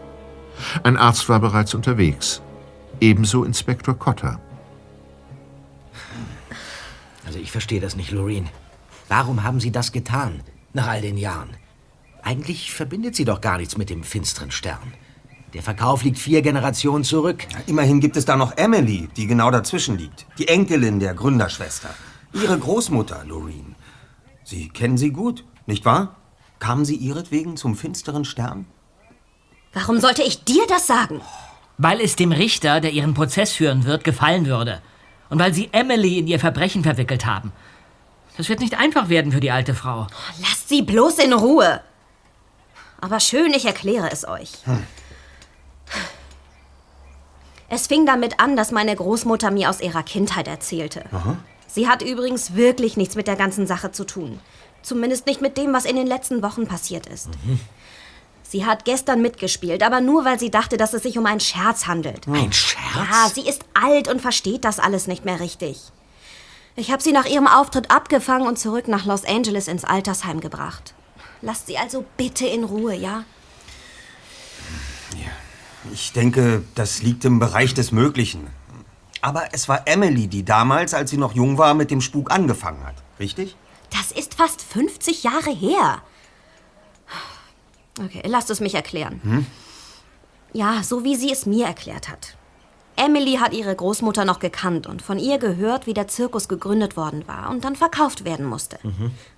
Ein Arzt war bereits unterwegs. Ebenso Inspektor Cotter. Also ich verstehe das nicht, Loreen. Warum haben Sie das getan, nach all den Jahren? Eigentlich verbindet Sie doch gar nichts mit dem finsteren Stern. Der Verkauf liegt vier Generationen zurück. Immerhin gibt es da noch Emily, die genau dazwischen liegt. Die Enkelin der Gründerschwester. Ihre Großmutter, Loreen. Sie kennen sie gut, nicht wahr? Kamen Sie ihretwegen zum finsteren Stern? Warum sollte ich dir das sagen? Weil es dem Richter, der ihren Prozess führen wird, gefallen würde. Und weil sie Emily in ihr Verbrechen verwickelt haben. Das wird nicht einfach werden für die alte Frau. Lasst sie bloß in Ruhe. Aber schön, ich erkläre es euch. Hm. Es fing damit an, dass meine Großmutter mir aus ihrer Kindheit erzählte. Sie hat übrigens wirklich nichts mit der ganzen Sache zu tun. Zumindest nicht mit dem, was in den letzten Wochen passiert ist. Sie hat gestern mitgespielt, aber nur weil sie dachte, dass es sich um einen Scherz handelt. Ein Scherz? Ja, sie ist alt und versteht das alles nicht mehr richtig. Ich habe sie nach ihrem Auftritt abgefangen und zurück nach Los Angeles ins Altersheim gebracht. Lasst sie also bitte in Ruhe, ja? Ich denke, das liegt im Bereich des Möglichen. Aber es war Emily, die damals, als sie noch jung war, mit dem Spuk angefangen hat. Richtig? Das ist fast 50 Jahre her. Okay, lasst es mich erklären. Hm? Ja, so wie sie es mir erklärt hat. Emily hat ihre Großmutter noch gekannt und von ihr gehört, wie der Zirkus gegründet worden war und dann verkauft werden musste.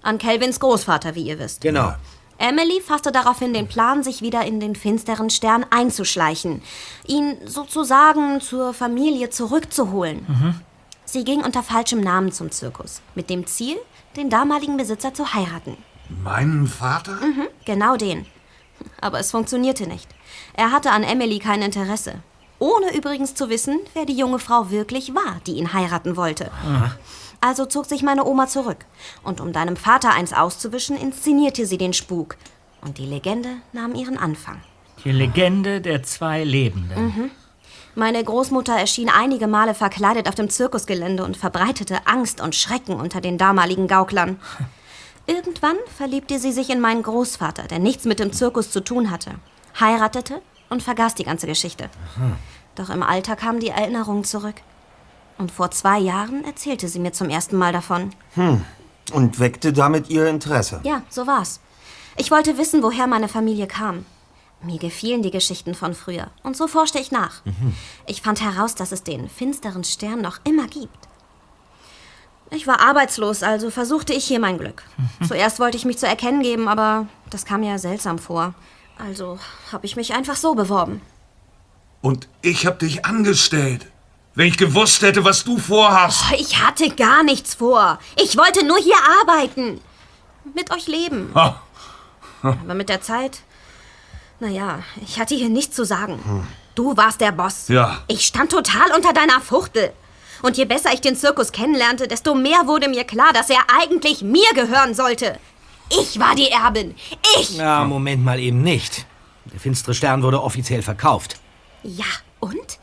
An Kelvins Großvater, wie ihr wisst. Genau. Emily fasste daraufhin den Plan, sich wieder in den finsteren Stern einzuschleichen, ihn sozusagen zur Familie zurückzuholen. Sie ging unter falschem Namen zum Zirkus, mit dem Ziel, den damaligen Besitzer zu heiraten. Meinen Vater? Mhm, genau den. Aber es funktionierte nicht. Er hatte an Emily kein Interesse. Ohne übrigens zu wissen, wer die junge Frau wirklich war, die ihn heiraten wollte. Also zog sich meine Oma zurück. Und um deinem Vater eins auszuwischen, inszenierte sie den Spuk. Und die Legende nahm ihren Anfang. Die Legende der zwei Lebenden. Mhm. Meine Großmutter erschien einige Male verkleidet auf dem Zirkusgelände und verbreitete Angst und Schrecken unter den damaligen Gauklern. [LAUGHS] Irgendwann verliebte sie sich in meinen Großvater, der nichts mit dem Zirkus zu tun hatte, heiratete und vergaß die ganze Geschichte. Doch im Alter kamen die Erinnerungen zurück. Und vor zwei Jahren erzählte sie mir zum ersten Mal davon. Hm. Und weckte damit ihr Interesse. Ja, so war's. Ich wollte wissen, woher meine Familie kam. Mir gefielen die Geschichten von früher. Und so forschte ich nach. Ich fand heraus, dass es den finsteren Stern noch immer gibt. Ich war arbeitslos, also versuchte ich hier mein Glück. Zuerst wollte ich mich zu erkennen geben, aber das kam mir seltsam vor. Also habe ich mich einfach so beworben. Und ich hab dich angestellt. Wenn ich gewusst hätte, was du vorhast. Oh, Ich hatte gar nichts vor. Ich wollte nur hier arbeiten. Mit euch leben. Ha. Aber mit der Zeit. Naja, ich hatte hier nichts zu sagen. Du warst der Boss. Ja. Ich stand total unter deiner Fuchtel. Und je besser ich den Zirkus kennenlernte, desto mehr wurde mir klar, dass er eigentlich mir gehören sollte. Ich war die Erbin. Ich! Na, Moment mal eben nicht. Der finstere Stern wurde offiziell verkauft. Ja, und?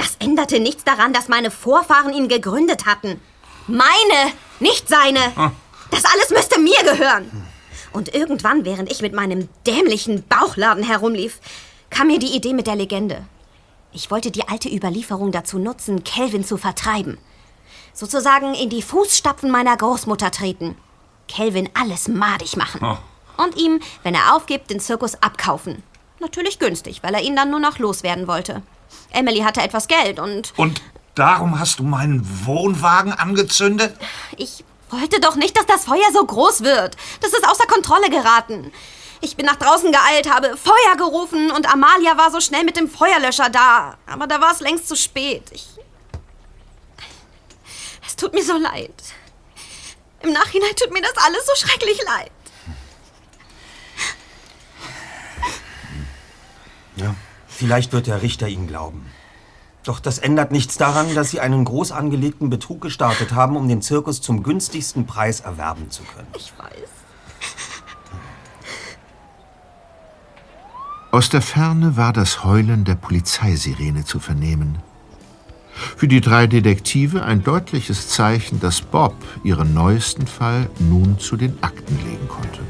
Das änderte nichts daran, dass meine Vorfahren ihn gegründet hatten. Meine, nicht seine. Das alles müsste mir gehören. Und irgendwann, während ich mit meinem dämlichen Bauchladen herumlief, kam mir die Idee mit der Legende. Ich wollte die alte Überlieferung dazu nutzen, Kelvin zu vertreiben. Sozusagen in die Fußstapfen meiner Großmutter treten. Kelvin alles madig machen. Und ihm, wenn er aufgibt, den Zirkus abkaufen. Natürlich günstig, weil er ihn dann nur noch loswerden wollte. Emily hatte etwas Geld und Und darum hast du meinen Wohnwagen angezündet? ich wollte doch nicht, dass das Feuer so groß wird. Das ist außer Kontrolle geraten. Ich bin nach draußen geeilt, habe Feuer gerufen und Amalia war so schnell mit dem Feuerlöscher da. Aber da war es längst zu spät. Ich. Es tut mir so leid. Im Nachhinein tut mir das alles so schrecklich leid. Ja. Vielleicht wird der Richter Ihnen glauben. Doch das ändert nichts daran, dass Sie einen groß angelegten Betrug gestartet haben, um den Zirkus zum günstigsten Preis erwerben zu können. Ich weiß. Aus der Ferne war das Heulen der Polizeisirene zu vernehmen. Für die drei Detektive ein deutliches Zeichen, dass Bob ihren neuesten Fall nun zu den Akten legen konnte.